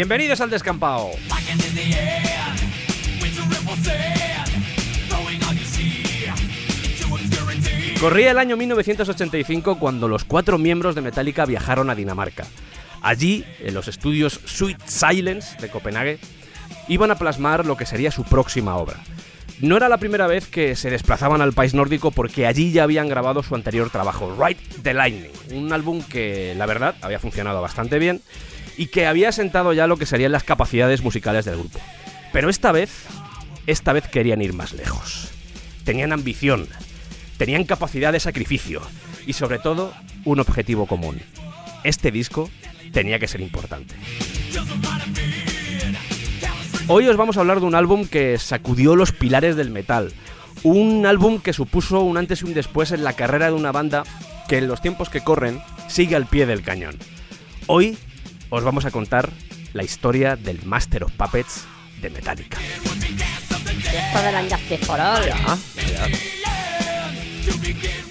Bienvenidos al descampado. Corría el año 1985 cuando los cuatro miembros de Metallica viajaron a Dinamarca. Allí, en los estudios Sweet Silence de Copenhague, iban a plasmar lo que sería su próxima obra. No era la primera vez que se desplazaban al país nórdico porque allí ya habían grabado su anterior trabajo, Ride the Lightning, un álbum que la verdad había funcionado bastante bien y que había sentado ya lo que serían las capacidades musicales del grupo. Pero esta vez, esta vez querían ir más lejos. Tenían ambición, tenían capacidad de sacrificio y sobre todo un objetivo común. Este disco tenía que ser importante. Hoy os vamos a hablar de un álbum que sacudió los pilares del metal. Un álbum que supuso un antes y un después en la carrera de una banda que en los tiempos que corren sigue al pie del cañón. Hoy os vamos a contar la historia del Master of Puppets de Metallica.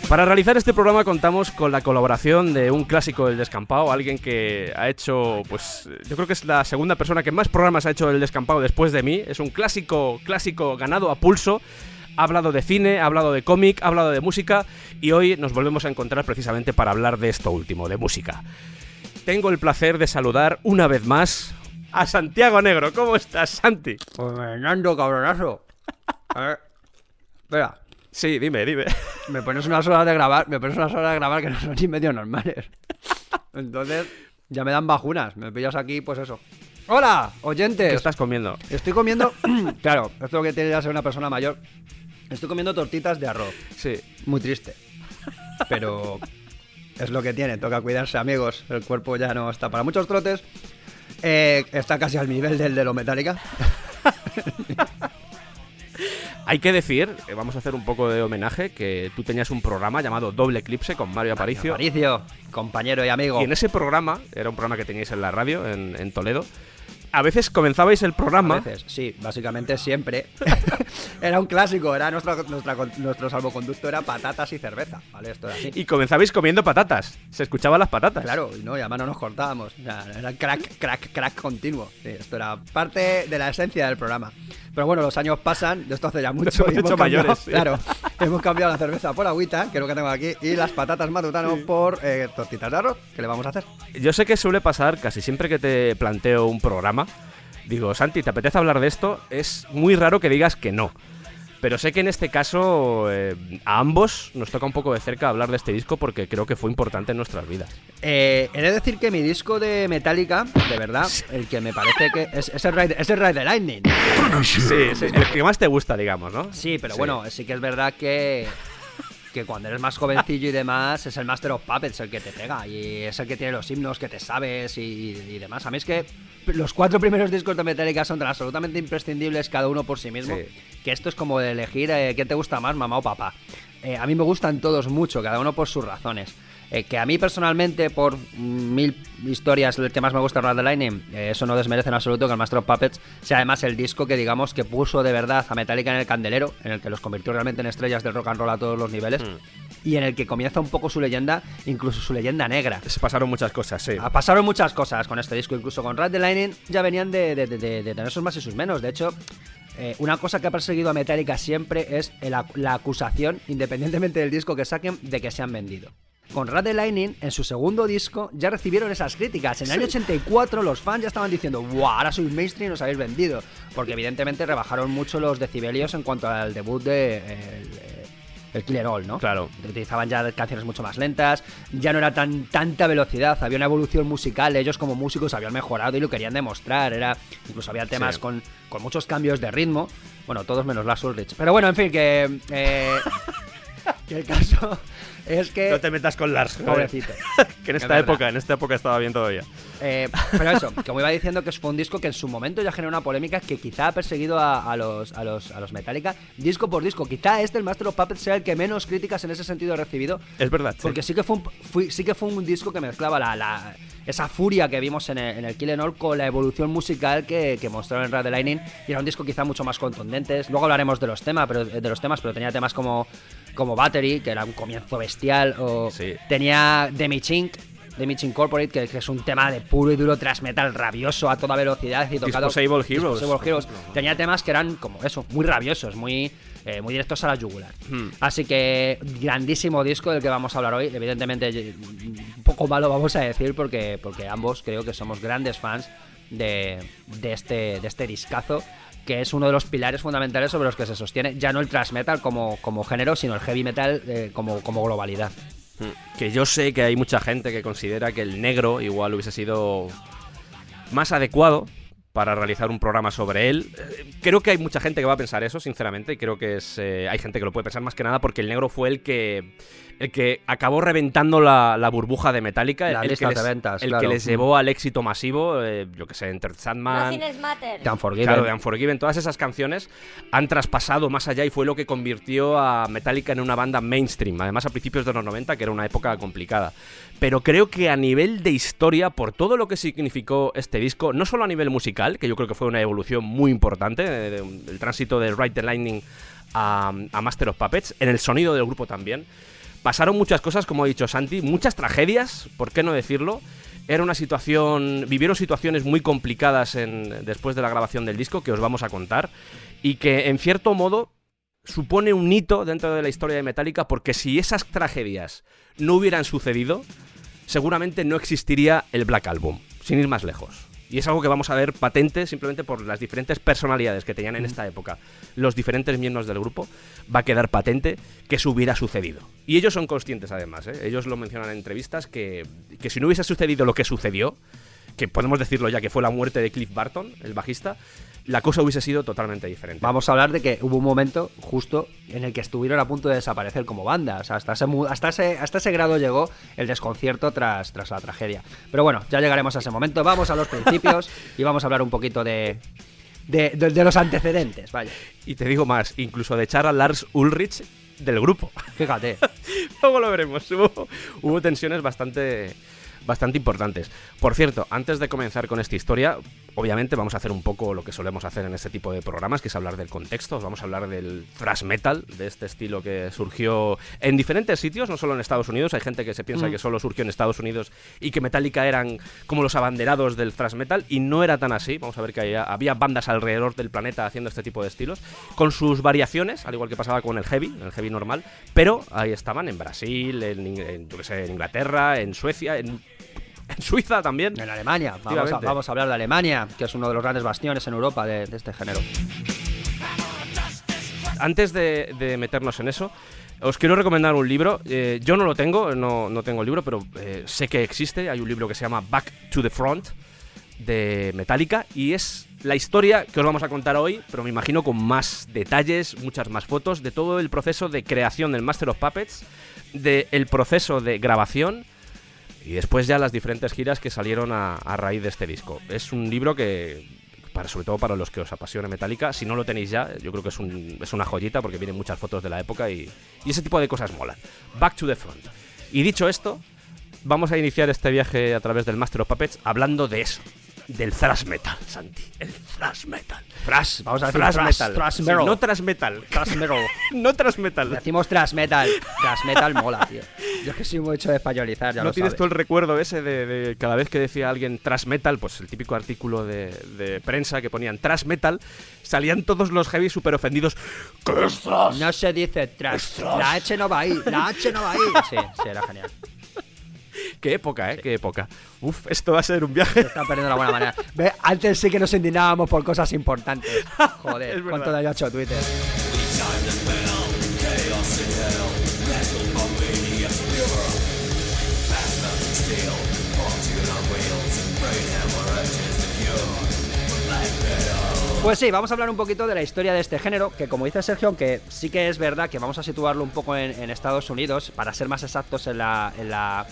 Para realizar este programa contamos con la colaboración de un clásico del descampado, alguien que ha hecho, pues yo creo que es la segunda persona que más programas ha hecho del descampado después de mí. Es un clásico, clásico ganado a pulso. Ha hablado de cine, ha hablado de cómic, ha hablado de música y hoy nos volvemos a encontrar precisamente para hablar de esto último, de música. Tengo el placer de saludar una vez más a Santiago Negro. ¿Cómo estás, Santi? Pues Fernando, cabronazo. A ver. Espera, Sí, dime, dime. me pones unas horas de grabar, me pones unas horas de grabar que no son ni medio normales. Entonces, ya me dan bajunas. Me pillas aquí, pues eso. ¡Hola, oyentes! ¿Qué estás comiendo? Estoy comiendo. claro, esto es lo que tiene que ser una persona mayor. Estoy comiendo tortitas de arroz. Sí. Muy triste. Pero es lo que tiene, toca cuidarse, amigos. El cuerpo ya no está para muchos trotes. Eh, está casi al nivel del de lo metálica. Hay que decir, eh, vamos a hacer un poco de homenaje, que tú tenías un programa llamado Doble Eclipse con Mario Aparicio. Aparicio, compañero y amigo. Y en ese programa, era un programa que teníais en la radio, en, en Toledo, a veces comenzabais el programa... A veces, sí, básicamente siempre. era un clásico, era nuestro, nuestra- nuestro salvoconducto era patatas y cerveza, ¿vale? Esto era así. Y comenzabais comiendo patatas. Se escuchaban las patatas. Claro, y no, y además no nos cortábamos. O sea, era crack, crack, crack continuo. Sí, esto era parte de la esencia del programa. Pero bueno, los años pasan, de esto hace ya mucho. hemos y hemos hecho mayores, sí. Claro, hemos cambiado la cerveza por agüita, que es lo que tengo aquí, y las patatas matutano por eh, tortitas de arroz. ¿Qué le vamos a hacer? Yo sé que suele pasar casi siempre que te planteo un programa. Digo, Santi, ¿te apetece hablar de esto? Es muy raro que digas que no. Pero sé que en este caso eh, a ambos nos toca un poco de cerca hablar de este disco porque creo que fue importante en nuestras vidas. Eh, he de decir que mi disco de Metallica, de verdad, el que me parece que es, es el Ride, es el Ride the Lightning. Sí, sí, el que más te gusta, digamos, ¿no? Sí, pero bueno, sí que es verdad que, que cuando eres más jovencillo y demás, es el Master of Puppets el que te pega y es el que tiene los himnos que te sabes y, y demás. A mí es que los cuatro primeros discos de Metallica son tan absolutamente imprescindibles cada uno por sí mismo, Sí. que esto es como de elegir eh, qué te gusta más, mamá o papá. Eh, a mí me gustan todos mucho, cada uno por sus razones. Eh, que a mí personalmente, por mil historias, el que más me gusta the Lightning, eh, eso no desmerece en absoluto que el Master of Puppets sea además el disco que digamos que puso de verdad a Metallica en el candelero, en el que los convirtió realmente en estrellas del rock and roll a todos los niveles, y en el que comienza un poco su leyenda, incluso su leyenda negra. Se pasaron muchas cosas, sí. Ah, Pasaron muchas cosas con este disco, incluso con Ride the Lightning ya venían de, de- de- de- tener sus más y sus menos. De hecho, eh, una cosa que ha perseguido a Metallica siempre es el la acusación, independientemente del disco que saquen, de que se han vendido. Con Ride the Lightning, en su segundo disco, ya recibieron esas críticas. En el año 84 los fans ya estaban diciendo, ¡Wow! Ahora sois mainstream y os habéis vendido. Porque evidentemente rebajaron mucho los decibelios en cuanto al debut de... eh, el, el Killer All, ¿no? Claro. Utilizaban ya canciones mucho más lentas, ya no era tan tanta velocidad, había una evolución musical, ellos como músicos habían mejorado y lo querían demostrar, era incluso había temas Sí. con, con muchos cambios de ritmo, bueno, todos menos Lars Ulrich. Pero bueno, en fin, que, eh, que el caso es que... No te metas con Lars. joder. Pobrecito. que en Es esta verdad. época, en esta época estaba bien todavía. Eh, pero eso, como iba diciendo que fue un disco que en su momento ya generó una polémica que quizá ha perseguido a, a los, a, los, a los Metallica disco por disco. Quizá este, el Master of Puppets, sea el que menos críticas en ese sentido ha recibido. Es verdad. Porque sí que fue un, fui- sí que fue un disco que mezclaba la, la- esa furia que vimos en el, en el Kill All con la evolución musical que, que mostraron en the Lightning. Y era un disco quizá mucho más contundente. Luego hablaremos de los temas, pero, de los temas, pero tenía temas como, como Battery, que era un comienzo bestial. O Sí. tenía Demi Chink. Demi Chink Corporate, que, es un tema de puro y duro thrash metal rabioso a toda velocidad y tocado. Disposable Heroes, Disposable Heroes. Tenía temas que eran como eso, muy rabiosos, muy, eh, muy directos a la yugular. Hmm. Así que grandísimo disco del que vamos a hablar hoy. Evidentemente, un poco malo vamos a decir porque, porque ambos creo que somos grandes fans de, de este, de este discazo. Que es uno de los pilares fundamentales sobre los que se sostiene ya no el thrash metal como, como género, sino el heavy metal eh, como, como globalidad. Mm. Que yo sé que hay mucha gente que considera que el negro igual hubiese sido más adecuado para realizar un programa sobre él. Eh, Creo que hay mucha gente que va a pensar eso, sinceramente, y creo que es, eh, hay gente que lo puede pensar más que nada porque el negro fue el que el que acabó reventando la, la burbuja de Metallica, Las el, que listas les, de ventas, el claro. que les llevó al éxito masivo, eh, yo que sé, Enter Sandman. The Unforgiven. Claro, de Unforgiven, todas esas canciones han traspasado más allá y fue lo que convirtió a Metallica en una banda mainstream, además a principios de los 90, que era una época complicada. Pero creo que a nivel de historia, por todo lo que significó este disco, no solo a nivel musical, que yo creo que fue una evolución muy importante, eh, del tránsito de Ride the Lightning a, a Master of Puppets, en el sonido del grupo también. Pasaron muchas cosas, como ha dicho Santi, muchas tragedias, ¿por qué no decirlo? Era una situación. Vivieron situaciones muy complicadas después de la grabación del disco que os vamos a contar. Y que en cierto modo supone un hito dentro de la historia de Metallica. Porque si esas tragedias no hubieran sucedido, seguramente no existiría el Black Album. Sin ir más lejos. Y es algo que vamos a ver patente simplemente por las diferentes personalidades que tenían en esta época los diferentes miembros del grupo. Va a quedar patente que eso hubiera sucedido. Y ellos son conscientes además, ¿eh? ellos lo mencionan en entrevistas, que, que si no hubiese sucedido lo que sucedió, que podemos decirlo ya que fue la muerte de Cliff Barton, el bajista, la cosa hubiese sido totalmente diferente. Vamos a hablar de que hubo un momento justo en el que estuvieron a punto de desaparecer como banda. O sea, hasta ese, hasta ese, hasta ese grado llegó el desconcierto tras, tras la tragedia. Pero bueno, ya llegaremos a ese momento. Vamos a los principios y vamos a hablar un poquito de, de, de- de los antecedentes. Vaya, Y te digo más, incluso de echar a Lars Ulrich del grupo. fíjate. Luego lo veremos. Hubo, hubo tensiones bastante, bastante importantes. Por cierto, antes de comenzar con esta historia, obviamente vamos a hacer un poco lo que solemos hacer en este tipo de programas, que es hablar del contexto. Os vamos a hablar del thrash metal, de este estilo que surgió en diferentes sitios, no solo en Estados Unidos. Hay gente que se piensa Mm. que solo surgió en Estados Unidos y que Metallica eran como los abanderados del thrash metal, y no era tan así. Vamos a ver que había, había bandas alrededor del planeta haciendo este tipo de estilos, con sus variaciones, al igual que pasaba con el heavy, el heavy normal, pero ahí estaban en Brasil, en, en, yo qué sé, en Inglaterra, en Suecia, en, en Suiza también. En Alemania, vamos a, Efectivamente. vamos a hablar de Alemania, que es uno de los grandes bastiones en Europa de, de este género. Antes de, de meternos en eso, os quiero recomendar un libro. Eh, yo no lo tengo, no, no tengo el libro, pero eh, sé que existe. Hay un libro que se llama Back to the Front de Metallica y es la historia que os vamos a contar hoy, pero me imagino con más detalles, muchas más fotos de todo el proceso de creación del Master of Puppets, del proceso de grabación y después ya las diferentes giras que salieron a, a raíz de este disco. Es un libro que, para, sobre todo para los que os apasione Metallica, si no lo tenéis ya, yo creo que es, un- es una joyita porque vienen muchas fotos de la época y, y ese tipo de cosas molan. Back to the front. Y dicho esto, vamos a iniciar este viaje a través del Master of Puppets hablando de eso, del thrash metal, Santi. El thrash metal. Thrash, vamos a decir Thrash thrash, metal. thrash Sí, metal. no thrash metal. Thrash metal. no thrash metal. Decimos thrash metal. Thrash metal mola, tío. Yo es que soy mucho de españolizar, ya ¿No lo tienes sabes. tú el recuerdo ese de, de cada vez que decía alguien trash metal, pues el típico artículo de, de prensa que ponían trash metal, salían todos los heavy super ofendidos. ¿Qué es thrash? No se dice trash. La H no va ahí. La H no va ahí. Sí, sí, era genial. Qué época, ¿eh? Qué época. Uf, esto va a ser un viaje. Están perdiendo la buena manera. Ve, antes sí que nos indignábamos por cosas importantes. Es Joder, cuánto daño ha hecho Twitter. Pues sí, vamos a hablar un poquito de la historia de este género, que como dice Sergio, aunque sí que es verdad que vamos a situarlo un poco en, Estados Unidos, para ser más exactos en la, en la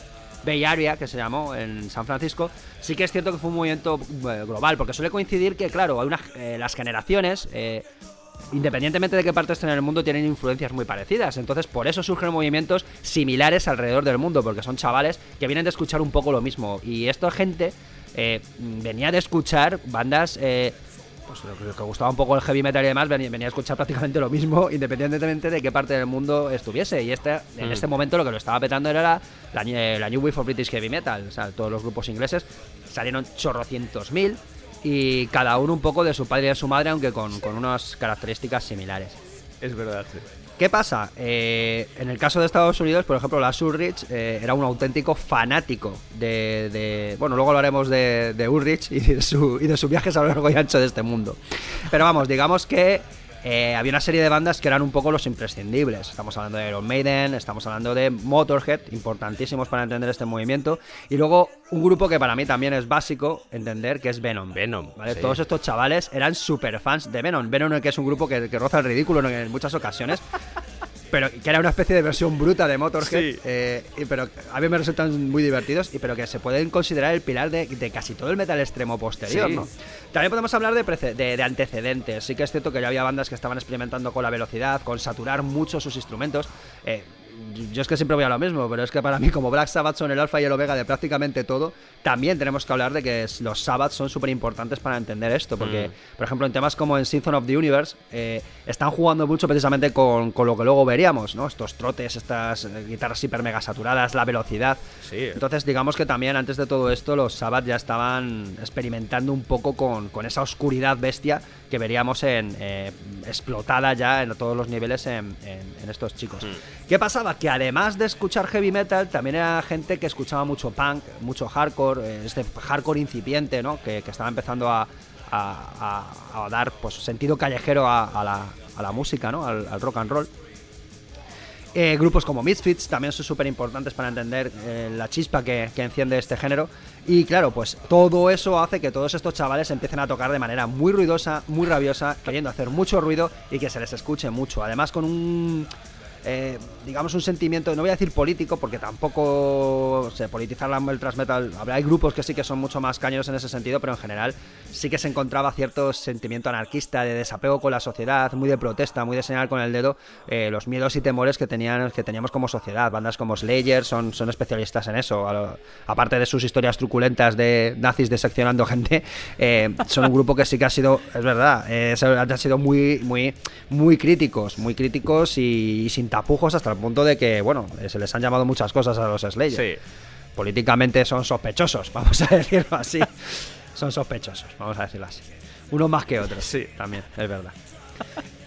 Bay Area, que se llamó en San Francisco, sí que es cierto que fue un movimiento eh, global, porque suele coincidir que, claro, hay eh, las generaciones, eh, independientemente de qué parte estén en el mundo, tienen influencias muy parecidas. Entonces, por eso surgen movimientos similares alrededor del mundo, porque son chavales que vienen de escuchar un poco lo mismo. Y esta gente venía de escuchar bandas pues lo que gustaba un poco el heavy metal y demás, venía, a escuchar prácticamente lo mismo, independientemente de qué parte del mundo estuviese. Y este, en mm. este momento lo que lo estaba petando era la, la, New Wave of British Heavy Metal. O sea, todos los grupos ingleses salieron chorrocientos mil y cada uno un poco de su padre y de su madre, aunque con, con unas características similares. Es verdad, sí. ¿Qué pasa? Eh, en el caso de Estados Unidos, por ejemplo, la Ulrich eh, era un auténtico fanático de, Bueno, luego hablaremos de, de Ulrich de, y de sus viajes a lo largo y ancho de este mundo. Pero vamos, digamos que eh, había una serie de bandas que eran un poco los imprescindibles. Estamos hablando de Iron Maiden, estamos hablando de Motorhead, importantísimos para entender este movimiento. Y luego un grupo que para mí también es básico entender, que es Venom. Venom. Todos estos chavales eran super fans de Venom. Venom que es un grupo que, que roza el ridículo en muchas ocasiones. Pero que era una especie de versión bruta de Motorhead, eh, pero a mí me resultan muy divertidos, y pero que se pueden considerar el pilar de, casi todo el metal extremo posterior, ¿no? También podemos hablar de, antecedentes. Sí que es cierto que ya había bandas que estaban experimentando con la velocidad, con saturar mucho sus instrumentos. Eh, yo es que siempre voy a lo mismo, pero es que para mí, como Black Sabbath son el alfa y el omega de prácticamente todo, también tenemos que hablar de que los Sabbaths son súper importantes para entender esto. Porque, mm. por ejemplo, en temas como en Season of the Universe, eh, están jugando mucho precisamente con, con, lo que luego veríamos, ¿no? Estos trotes, estas eh, guitarras hiper mega saturadas, la velocidad. Sí. Entonces, digamos que también antes de todo esto, los Sabbath ya estaban experimentando un poco con, con esa oscuridad bestia que veríamos en eh, explotada ya en todos los niveles en, en, estos chicos. Mm. ¿Qué pasaba? Que además de escuchar heavy metal, también era gente que escuchaba mucho punk, mucho hardcore, eh, este hardcore incipiente, ¿no? Que, estaba empezando a, a, dar pues sentido callejero a, la, a la música, ¿no? al rock and roll. Eh, grupos como Misfits también son súper importantes para entender eh, la chispa que, enciende este género. Y claro, pues todo eso hace que todos estos chavales empiecen a tocar de manera muy ruidosa, muy rabiosa, queriendo hacer mucho ruido y que se les escuche mucho. Además con un eh, digamos, un sentimiento, no voy a decir político, porque tampoco se politizar el transmetal. Hay grupos que sí que son mucho más cañeros en ese sentido, pero en general sí que se encontraba cierto sentimiento anarquista, de desapego con la sociedad, muy de protesta, muy de señalar con el dedo eh, los miedos y temores que, tenían, que teníamos como sociedad. Bandas como Slayer son, son especialistas en eso, aparte de sus historias truculentas de nazis deseccionando gente, eh, son un grupo que sí que ha sido, es verdad, han sido muy, muy, muy críticos, muy críticos y, y sin tapujos hasta el punto de que, bueno, se les han llamado muchas cosas a los Slayer. Políticamente son sospechosos, vamos a decirlo así. son sospechosos, vamos a decirlo así. Uno más que otros. Sí, también, es verdad.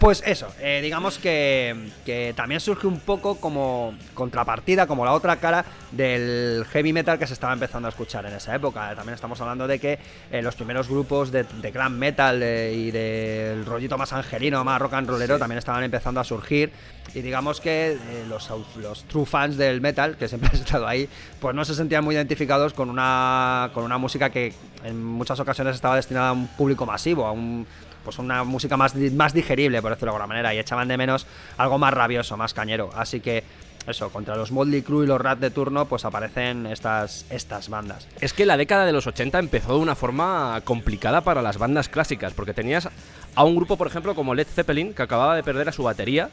Pues eso, eh, digamos que, también surge un poco como contrapartida, como la otra cara del heavy metal que se estaba empezando a escuchar en esa época. También estamos hablando de que eh, los primeros grupos de, de gran metal eh, y del rollito más angelino, más rock and rollero, también estaban empezando a surgir. Y digamos que los, los true fans del metal, que siempre han estado ahí, pues no se sentían muy identificados con una, con una música que en muchas ocasiones estaba destinada a un público masivo, a un pues una música más, más digerible, por decirlo de alguna manera, y echaban de menos algo más rabioso, más cañero. Así que eso, contra los Motley Crue y los Rat de turno, pues aparecen estas, estas bandas. Es que la década de los 80 empezó de una forma complicada para las bandas clásicas, porque tenías a un grupo, por ejemplo, como Led Zeppelin, que acababa de perder a su batería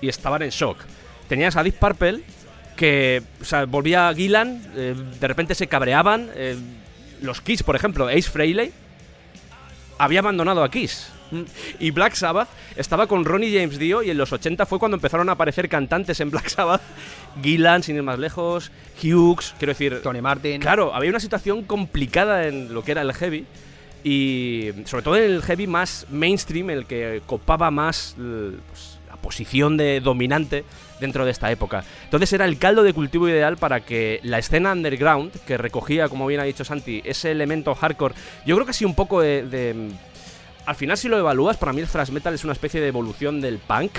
y estaban en shock. Tenías a Deep Purple, que o volvía a Gillan, eh, de repente se cabreaban. Eh, los Kiss, por ejemplo, Ace Frehley, había abandonado a Kiss. Y Black Sabbath estaba con Ronnie James Dio y en los 80 fue cuando empezaron a aparecer cantantes en Black Sabbath. Gillan, sin ir más lejos, Hughes, quiero decir... Tony Martin. Claro, había una situación complicada en lo que era el heavy. Y sobre todo en el heavy más mainstream, el que copaba más pues, la posición de dominante dentro de esta época. Entonces era el caldo de cultivo ideal para que la escena underground, que recogía, como bien ha dicho Santi, ese elemento hardcore, yo creo que sí un poco de, al final si lo evalúas, para mí el thrash metal es una especie de evolución del punk.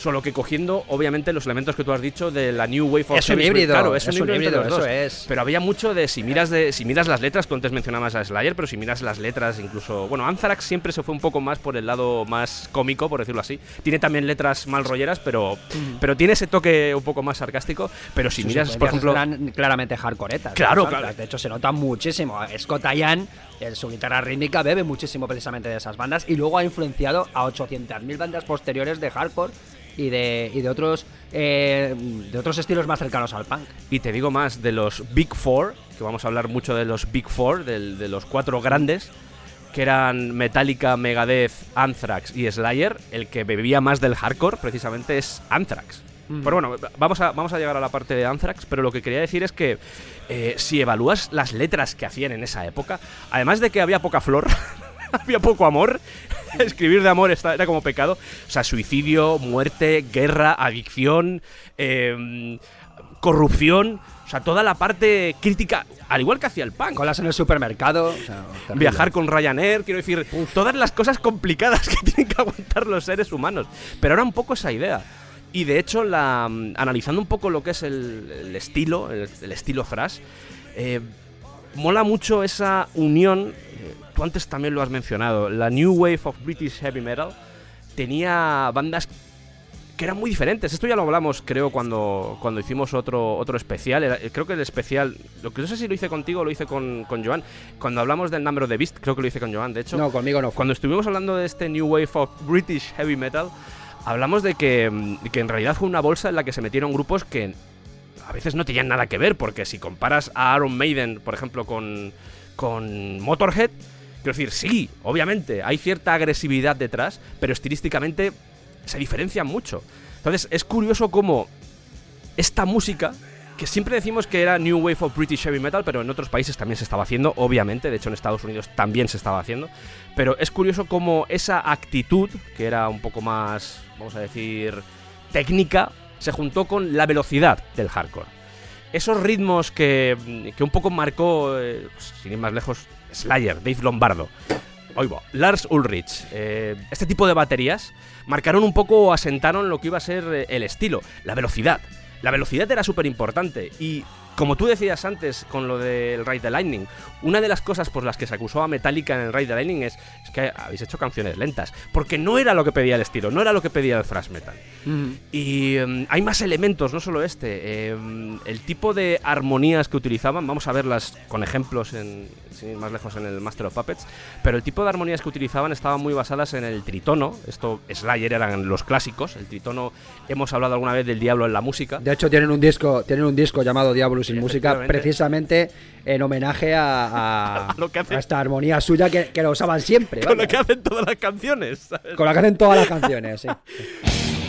Solo que cogiendo, obviamente, los elementos que tú has dicho de la New Wave of Es un híbrido, Claro, es, es un híbrido, eso es. Pero había mucho de si miras de si miras las letras, tú antes mencionabas a Slayer, pero si miras las letras, incluso. Bueno, Anthrax siempre se fue un poco más por el lado más cómico, por decirlo así. Tiene también letras mal rolleras, pero, pero tiene ese toque un poco más sarcástico. Pero si miras, por influencias ejemplo. eran claramente hardcoretas. Claro, claro. De hecho, se nota muchísimo. Scott Ian, su guitarra rítmica, bebe muchísimo precisamente de esas bandas y luego ha influenciado a 800.000 bandas posteriores de hardcore y de, y de otros eh, de otros estilos más cercanos al punk. Y te digo más, de los Big Four, que vamos a hablar mucho de los Big Four, de los cuatro grandes, que eran Metallica, Megadeth, Anthrax y Slayer, el que bebía más del hardcore precisamente es Anthrax. Pero bueno, vamos a, vamos a llegar a la parte de Anthrax, pero lo que quería decir es que eh, si evalúas las letras que hacían en esa época, además de que había poca flor, había poco amor, escribir de amor era como pecado, o sea, suicidio, muerte, guerra, adicción, eh, corrupción, o sea, toda la parte crítica, al igual que hacía el punk. Colas en el supermercado. o sea. Viajar con Ryanair, quiero decir, todas las cosas complicadas que tienen que aguantar los seres humanos. Pero era un poco esa idea. Y de hecho, la, mm, analizando un poco lo que es el, el estilo, el, el estilo thrash, eh, mola mucho esa unión. eh, tú antes también lo has mencionado. La New Wave of British Heavy Metal tenía bandas que eran muy diferentes. Esto ya lo hablamos, creo, cuando, cuando hicimos otro, otro especial. Era- creo que el especial, lo que no sé si lo hice contigo o lo hice con, con Joan. Cuando hablamos del Number of the Beast, creo que lo hice con Joan, de hecho. No, conmigo no. Cuando estuvimos hablando de este New Wave of British Heavy Metal, hablamos de que, que en realidad fue una bolsa en la que se metieron grupos que a veces no tenían nada que ver, porque si comparas a Iron Maiden, por ejemplo, con, con Motorhead, quiero decir, sí, obviamente, hay cierta agresividad detrás, pero estilísticamente se diferencian mucho. Entonces, es curioso cómo esta música, que siempre decimos que era New Wave of British Heavy Metal, pero en otros países también se estaba haciendo, obviamente, de hecho en Estados Unidos también se estaba haciendo, pero es curioso cómo esa actitud, que era un poco más, vamos a decir, técnica, se juntó con la velocidad del hardcore. Esos ritmos que, que un poco marcó, eh, sin ir más lejos, Slayer, Dave Lombardo, Oigo, Lars Ulrich. eh, este tipo de baterías marcaron un poco o asentaron lo que iba a ser eh, el estilo, la velocidad. La velocidad era súper importante y como tú decías antes con lo del Ride the Lightning, una de las cosas por las que se acusó a Metallica en el Ride the Lightning es, es que habéis hecho canciones lentas, porque no era lo que pedía el estilo, no era lo que pedía el thrash metal. Y em, hay más elementos, no solo este. Em, el tipo de armonías que utilizaban, vamos a verlas con ejemplos en, sin ir más lejos en el Master of Puppets, pero el tipo de armonías que utilizaban estaban muy basadas en el tritono. Esto, Slayer eran los clásicos. El tritono, hemos hablado alguna vez del diablo en la música. De hecho, tienen un disco, tienen un disco llamado Diablo sin música, precisamente en homenaje a, a- A lo que hace- a esta armonía suya que, que lo usaban siempre. Con lo que hacen todas las canciones. ¿sabes? Con la que hacen todas las canciones, sí.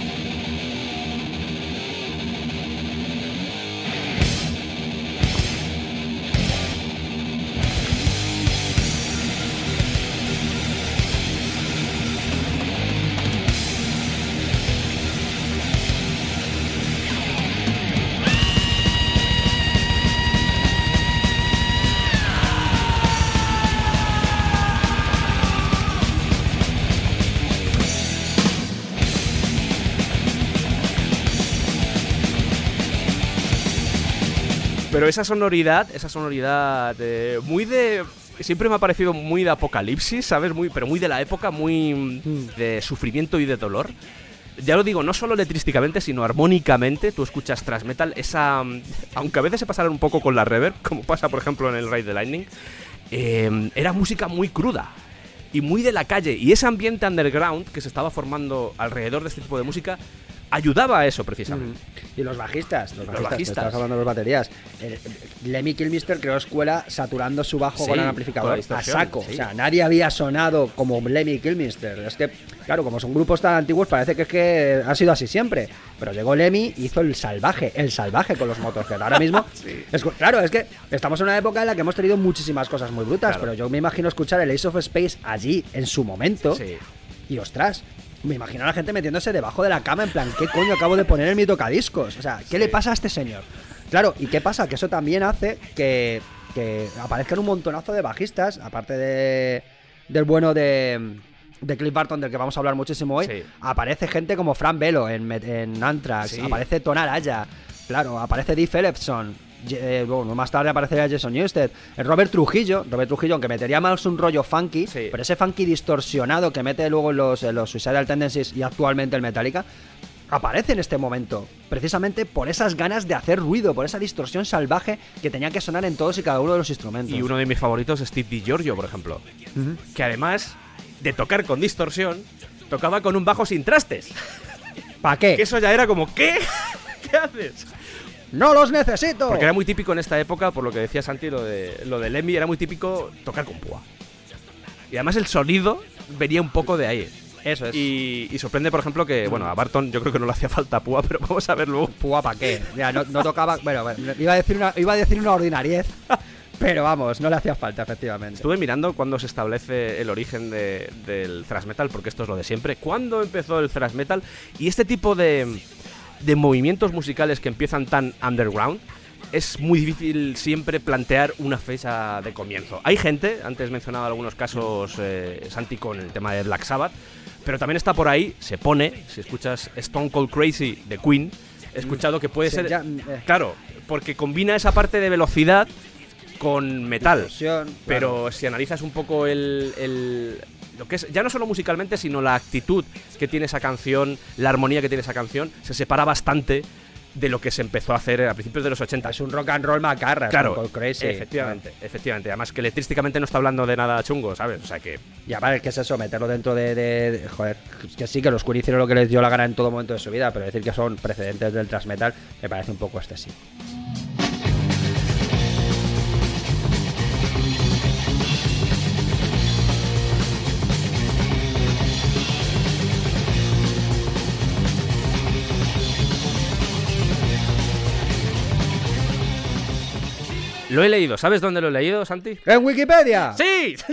Pero esa sonoridad, esa sonoridad eh, muy de... Siempre me ha parecido muy de apocalipsis, ¿sabes? Muy, pero muy de la época, muy mm, de sufrimiento y de dolor. Ya lo digo, no solo letrísticamente, sino armónicamente. Tú escuchas thrash metal, esa... mm, Aunque a veces se pasaron un poco con la reverb, como pasa por ejemplo en el Ride the Lightning, eh, era música muy cruda y muy de la calle. Y ese ambiente underground que se estaba formando alrededor de este tipo de música ayudaba a eso precisamente. Y los bajistas, los bajistas, bajistas. estamos hablando de los baterías. Lemmy Kilmister creó escuela saturando su bajo Sí, con el amplificador a saco. sí. O sea, nadie había sonado como Lemmy Kilmister. Es que, claro, como son grupos tan antiguos, parece que es que ha sido así siempre. Pero llegó Lemmy hizo el salvaje, el salvaje con los Motorhead. Ahora mismo, es, claro, es que estamos en una época en la que hemos tenido muchísimas cosas muy brutas, Claro. pero yo me imagino escuchar el Ace of Space allí, en su momento, y ostras, me imagino a la gente metiéndose debajo de la cama en plan, ¿qué coño acabo de poner en mi tocadiscos? O sea, ¿qué le pasa a este señor? Claro, ¿y qué pasa? Que eso también hace que, que aparezcan un montonazo de bajistas, aparte de, del bueno de, de Cliff Barton, del que vamos a hablar muchísimo hoy, Sí. aparece gente como Fran Velo en, en Anthrax, Sí. aparece Ton Araya, claro, aparece Dee Phillipson. Eh, bueno, más tarde aparecería Jason Newsted, el Robert Trujillo, Robert Trujillo, aunque metería más un rollo funky, Sí. pero ese funky distorsionado que mete luego en los, en los Suicidal Tendencies y actualmente el Metallica, aparece en este momento, precisamente por esas ganas de hacer ruido, por esa distorsión salvaje que tenía que sonar en todos y cada uno de los instrumentos. Y uno de mis favoritos es Steve DiGiorgio, por ejemplo. Que además de tocar con distorsión, tocaba con un bajo sin trastes. ¿Para qué? Que eso ya era como, ¿qué? ¿Qué haces? ¡No los necesito! Porque era muy típico en esta época, por lo que decía Santi, lo de, lo de Lemmy, era muy típico tocar con púa. Y además el sonido venía un poco de ahí. Eso es. Y, y sorprende, por ejemplo, que, bueno, a Barton yo creo que no le hacía falta púa, pero vamos a ver luego. Púa, ¿para qué? Ya, no, no tocaba. Bueno, bueno, iba a decir una, iba a decir una ordinariez. Pero vamos, no le hacía falta, efectivamente. Estuve mirando cuándo se establece el origen de- del thrash metal, porque esto es lo de siempre. ¿Cuándo empezó el thrash metal? Y este tipo de, de movimientos musicales que empiezan tan underground, es muy difícil siempre plantear una fecha de comienzo. Hay gente, antes mencionaba algunos casos, eh, Santi, con el tema de Black Sabbath, pero también está por ahí, se pone, si escuchas Stone Cold Crazy de Queen, he escuchado que puede Sí, ser... ya, eh. Claro, porque combina esa parte de velocidad con metal. Pero claro. si analizas un poco el, el- lo que es, ya no solo musicalmente, sino la actitud que tiene esa canción, la armonía que tiene esa canción, se separa bastante de lo que se empezó a hacer a principios de los 80. Es un rock and roll macarra, Claro, Cold Crazy. efectivamente, efectivamente. Además que electrísticamente no está hablando de nada chungo, ¿sabes? O sea que Y aparte, ¿qué es eso? Meterlo dentro de, de- de- Joder, que sí, que los Queen hicieron lo que les dio la gana en todo momento de su vida, pero decir que son precedentes del thrash metal me parece un poco excesivo. Lo he leído. ¿Sabes dónde lo he leído, Santi? ¡En Wikipedia! ¡Sí!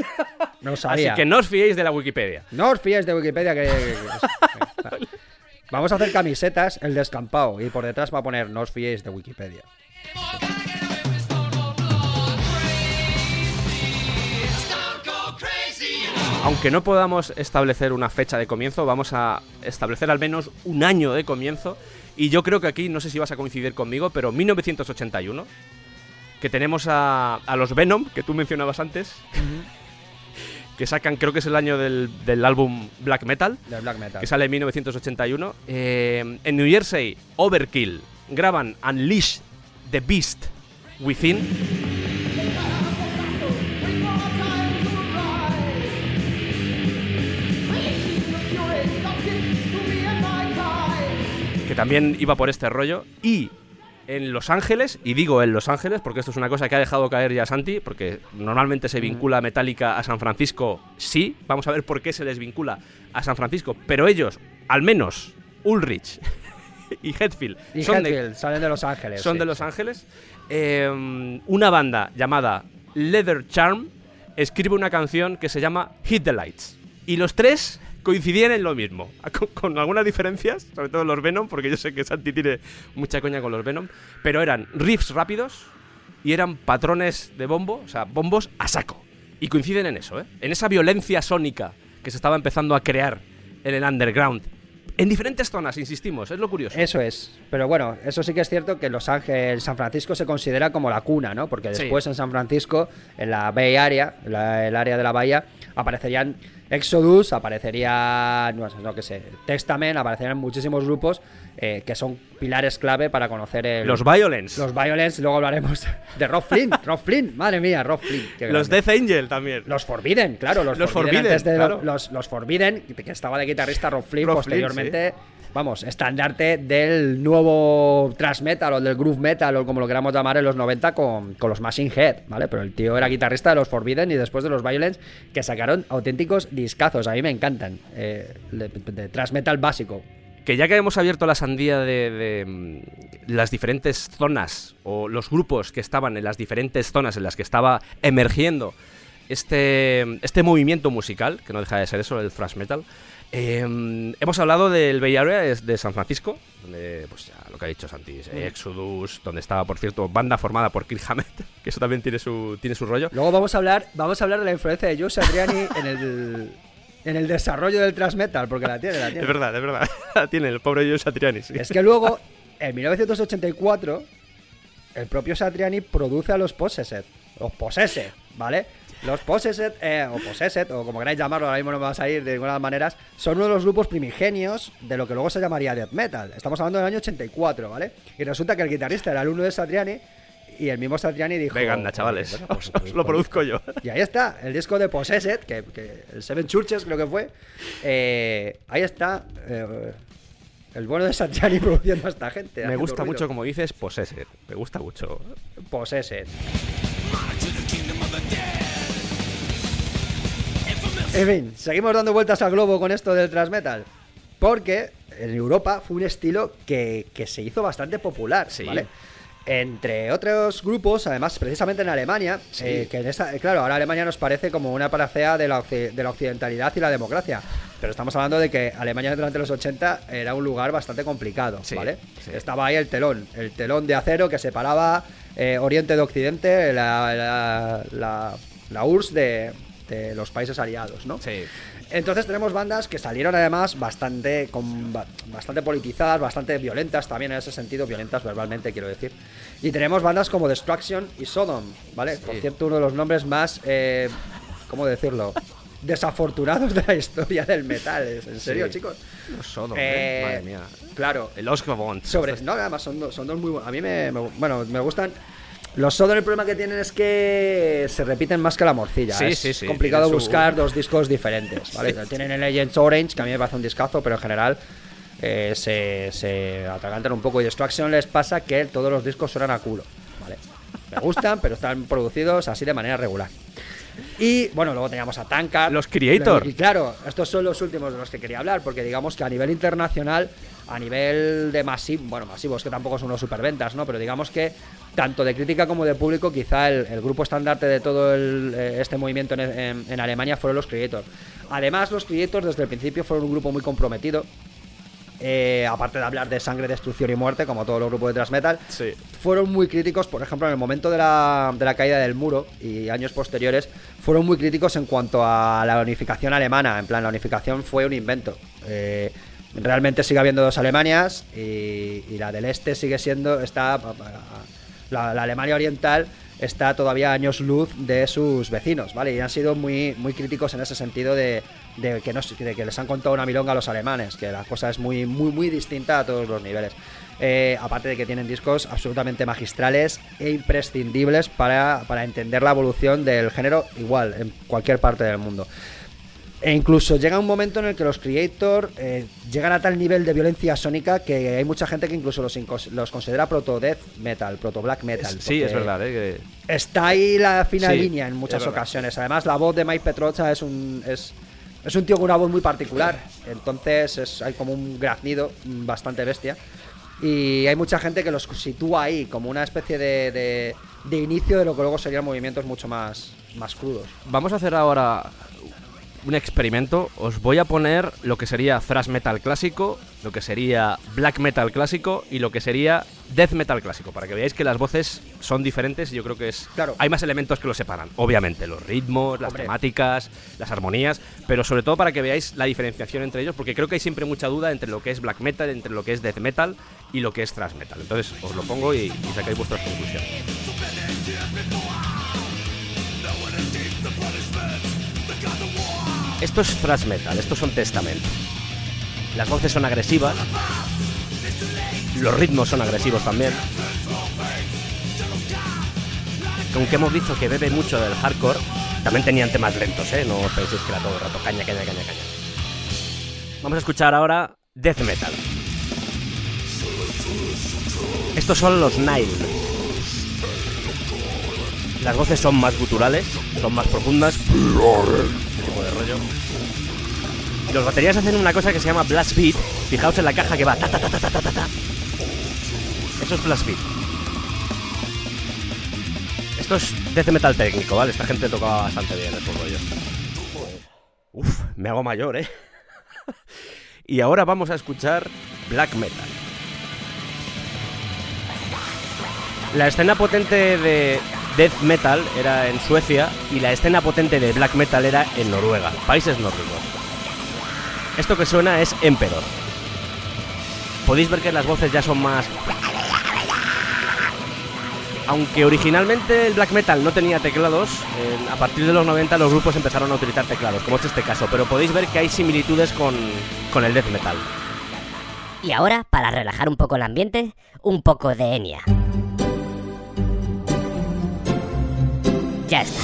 No Así sabía. que no os fiéis de la Wikipedia. No os fiéis de Wikipedia que- Vamos a hacer camisetas, el descampado, y por detrás va a poner no os fiéis de Wikipedia. Aunque no podamos establecer una fecha de comienzo, vamos a establecer al menos un año de comienzo. Y yo creo que aquí, no sé si vas a coincidir conmigo, pero 1981, que tenemos a, a los Venom, que tú mencionabas antes, que sacan, creo que es el año del, del álbum Black Metal, De black metal. que sale en 1981. Eh, en New Jersey, Overkill graban Unleash the Beast Within. que también iba por este rollo. Y en Los Ángeles, y digo en Los Ángeles porque esto es una cosa que ha dejado caer ya Santi, porque normalmente se vincula Metallica a San Francisco, sí, vamos a ver por qué se les vincula a San Francisco, pero ellos, al menos Ulrich y Hetfield, Y son, de, salen de Los Ángeles. son sí, de Los sí. Ángeles. Eh, una banda llamada Leather Charm escribe una canción que se llama Hit the Lights. Y los tres coincidían en lo mismo, con, con algunas diferencias, sobre todo los Venom, porque yo sé que Santi tiene mucha coña con los Venom, pero eran riffs rápidos y eran patrones de bombo, o sea, bombos a saco. Y coinciden en eso, ¿eh? En esa violencia sónica que se estaba empezando a crear en el underground. En diferentes zonas, insistimos, es lo curioso. Eso es. Pero bueno, eso sí que es cierto que Los Ángeles, San Francisco se considera como la cuna, ¿no? Porque Sí. después en San Francisco, en la Bay Area, la- el área de la bahía, aparecerían Exodus, aparecería, no, sé, no que sé, Testament, aparecerían muchísimos grupos eh, que son pilares clave para conocer el, Los Violence. los Violence. Luego hablaremos de Rob Flynn, Rob Flynn, madre mía, Rob Flynn. Los. Death Angel también. Los Forbidden, claro, los, Los Forbidden. Forbidden, antes de claro. los, los Forbidden, que estaba de guitarrista Rob Flynn, Rob Flynn, posteriormente, vamos, estandarte del nuevo thrash metal o del groove metal o como lo queramos llamar en los 90 con, con los Machine Head, ¿vale? Pero el tío era guitarrista de los Forbidden y después de los Violence, que sacaron auténticos discazos, a mí me encantan, eh, de, thrash metal básico. Que ya que hemos abierto la sandía de, de, mm, las diferentes zonas o los grupos que estaban en las diferentes zonas en las que estaba emergiendo este, este movimiento musical, que no deja de ser eso, el thrash metal, eh, hemos hablado del Bay Area de, San Francisco, donde, pues ya lo que ha dicho Santi, eh, Exodus, donde estaba, por cierto, banda formada por Kirk Hammett, que eso también tiene su, tiene su rollo. Luego vamos a hablar, vamos a hablar de la influencia de Joe Satriani en el en el desarrollo del thrash metal, porque la tiene, la tiene. Es verdad, es verdad. La tiene el pobre Joe Satriani, sí. Es que luego, en 1984, el propio Satriani produce a los Possessed. Los Possessed, ¿vale? Los Possessed, eh, o Possessed, o como queráis llamarlo, ahora mismo no me va a salir de ninguna maneras, son uno de los grupos primigenios de lo que luego se llamaría death metal. Estamos hablando del año 84, ¿vale? Y resulta que el guitarrista era alumno de Satriani y el mismo Satriani dijo... Venga, anda, chavales. "Bueno, pues- Os lo produzco yo. y ahí está, el disco de Possessed, que, que el Seven Churches creo que fue. Eh, ahí está eh, el bueno de Satriani produciendo a esta gente. Me gusta ruido. mucho como dices Possessed. Me gusta mucho. Possessed. En fin, seguimos dando vueltas al globo con esto del thrash metal. Porque en Europa fue un estilo que, que se hizo bastante popular, Sí. ¿vale? Entre otros grupos, además, precisamente en Alemania, Sí. eh, que en esta, eh, claro, ahora Alemania nos parece como una paracea de la, de la occidentalidad y la democracia. Pero estamos hablando de que Alemania durante los 80 era un lugar bastante complicado, Sí, ¿vale? Estaba ahí el telón, el telón de acero que separaba eh, Oriente de Occidente, la, la, la- la URSS de, de los países aliados, ¿no? Sí. Entonces tenemos bandas que salieron además bastante con, ba- bastante politizadas, bastante violentas también en ese sentido, violentas verbalmente quiero decir. Y tenemos bandas como Destruction y Sodom, ¿vale? Por cierto, uno de los nombres más, eh, ¿cómo decirlo? Desafortunados de la historia del metal, ¿es- ¿en serio, Sí. chicos? Los Sodom, Eh, ¿eh? Madre mía. Claro, El Oscar Bond. sobre, no, además son, dos- son dos muy buenos. A mí me, me- bueno, me gustan. Los Sodom el problema que tienen es que se repiten más que la morcilla. Sí, es sí, sí, complicado su- buscar dos discos diferentes. ¿vale? Tienen el Legends Orange, que a mí me parece un discazo, pero en general eh, se, se atragantan un poco. Y Destruction les pasa que todos los discos suenan a culo. ¿vale? Me gustan, pero están producidos así de manera regular. Y bueno, luego teníamos a Tankard. Los Creator. Y claro, estos son los últimos de los que quería hablar, porque digamos que a nivel internacional, a nivel de masivo, bueno, masivos que tampoco son unos superventas, ¿no? Pero digamos que tanto de crítica como de público, quizá el, el grupo estandarte de todo el, eh, este movimiento en, en- en Alemania fueron los Creators. Además, los Creators desde el principio fueron un grupo muy comprometido. eh, aparte de hablar de sangre, destrucción y muerte, como todos los grupos de thrash metal, Sí. fueron muy críticos, por ejemplo, en el momento de la, de la caída del muro y años posteriores, fueron muy críticos en cuanto a la unificación alemana. En plan, la unificación fue un invento. Eh, realmente sigue habiendo dos Alemanias y, la del este sigue siendo, está, la, la Alemania oriental está todavía años luz de sus vecinos, ¿vale? Y han sido muy, muy críticos en ese sentido de, de que, no, de que les han contado una milonga a los alemanes, que la cosa es muy, muy, muy distinta a todos los niveles. Eh, aparte de que tienen discos absolutamente magistrales e imprescindibles para, para entender la evolución del género igual en cualquier parte del mundo. E incluso llega un momento en el que los Creator eh, llegan a tal nivel de violencia sónica que hay mucha gente que incluso los, los considera proto death metal, proto black metal. Sí, es verdad, ¿eh? Que- Está ahí la fina Sí, línea en muchas ocasiones. Además, la voz de Mike Petrocha es un es, es un tío con una voz muy particular. Entonces es, hay como un graznido bastante bestia. Y hay mucha gente que los sitúa ahí como una especie de, de, de inicio de lo que luego serían movimientos mucho más, más crudos. Vamos a hacer ahora un experimento. Os voy a poner lo que sería thrash metal clásico, lo que sería black metal clásico y lo que sería death metal clásico, para que veáis que las voces son diferentes. y Yo creo que es Claro. hay más elementos que los separan. Obviamente los ritmos, las Hombre. temáticas, las armonías, pero sobre todo para que veáis la diferenciación entre ellos, porque creo que hay siempre mucha duda entre lo que es black metal, entre lo que es death metal y lo que es thrash metal. Entonces os lo pongo y, y sacáis vuestras conclusiones. Esto es thrash metal, estos son Testament. Las voces son agresivas, los ritmos son agresivos también. Aunque hemos dicho que bebe mucho del hardcore, también tenían temas lentos, ¿eh? No os penséis que era todo el rato caña, caña, caña, caña. Vamos a escuchar ahora death metal. Estos son los Nile. Las voces son más guturales, son más profundas. De rollo. Los baterías hacen una cosa que se llama blast beat. Fijaos en la caja que va ta ta ta ta ta ta. ta. Eso es blast beat. Esto es death metal técnico, ¿vale? Esta gente tocaba bastante bien estos rollos. Uf, me hago mayor, ¿eh? y ahora vamos a escuchar black metal. La escena potente de death metal era en Suecia y la escena potente de black metal era en Noruega, países nórdicos. Esto que suena es Emperor. Podéis ver que las voces ya son más... Aunque originalmente el black metal no tenía teclados, a partir de los 90 los grupos empezaron a utilizar teclados, como es este caso, pero podéis ver que hay similitudes con, con el death metal. Y ahora, para relajar un poco el ambiente, un poco de Enya. Ya está.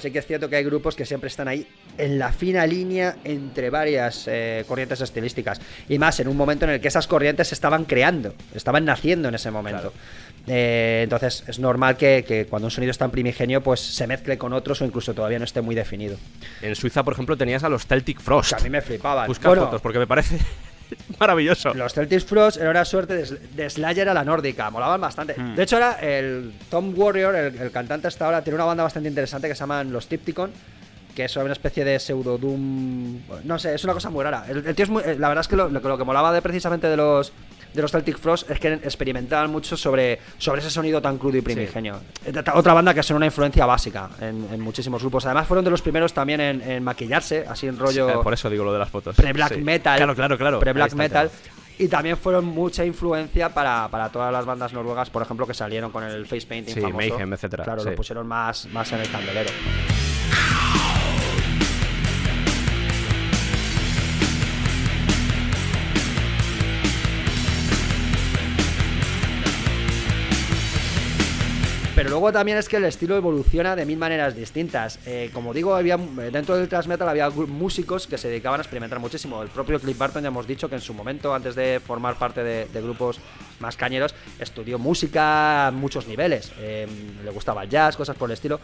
Sí que es cierto que hay grupos que siempre están ahí en la fina línea entre varias eh, corrientes estilísticas. Y más en un momento en el que esas corrientes se estaban creando, estaban naciendo en ese momento. Eh, entonces es normal que, que cuando un sonido es tan primigenio pues se mezcle con otros o incluso todavía no esté muy definido. En Suiza, por ejemplo, tenías a los Celtic Frost. Que a mí me flipaban. Busca Bueno, fotos porque me parece maravilloso. Los Celtic Frost era una suerte de, de Slayer a la nórdica, molaban bastante. Hmm. De hecho, ahora el Tom Warrior, el, el cantante hasta ahora, tiene una banda bastante interesante que se llaman Los Tipticon, que es una especie de pseudo doom. No sé, es una cosa muy rara. El, el tío es muy. eh, La verdad es que lo, lo que molaba de precisamente de los. De los Celtic Frost es que experimentaban mucho sobre, sobre ese sonido tan crudo y primigenio. Eh, Otra banda que son una influencia básica en, en muchísimos grupos. Además, fueron de los primeros también en, en maquillarse, así en rollo Eh, por eso digo lo de las fotos. pre-black Sí. metal. Claro, claro, claro. Pre-black metal. claro. Y también fueron mucha influencia para, para todas las bandas noruegas, por ejemplo, que salieron con el face painting Sí, famoso. Mayhem, etcétera, Claro, lo pusieron más, más en el candelero. Luego también es que el estilo evoluciona de mil maneras distintas. Eh, como digo, había dentro del thrash metal había músicos que se dedicaban a experimentar muchísimo. El propio Cliff Barton ya hemos dicho que en su momento, antes de formar parte de, grupos más cañeros, estudió música a muchos niveles. Eh, le gustaba el jazz, cosas por el estilo.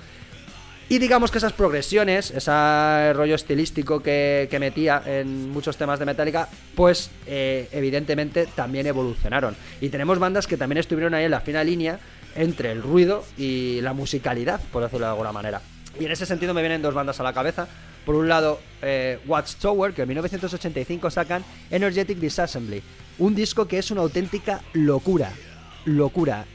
Y digamos que esas progresiones, ese rollo estilístico que, metía en muchos temas de Metallica, pues eh, evidentemente también evolucionaron. Y tenemos bandas que también estuvieron ahí en la fina línea entre el ruido y la musicalidad, por decirlo de alguna manera. Y en ese sentido me vienen dos bandas a la cabeza. Por un lado, eh, Watchtower, que en 1985 sacan Energetic Disassembly, un disco que es una auténtica locura. Locura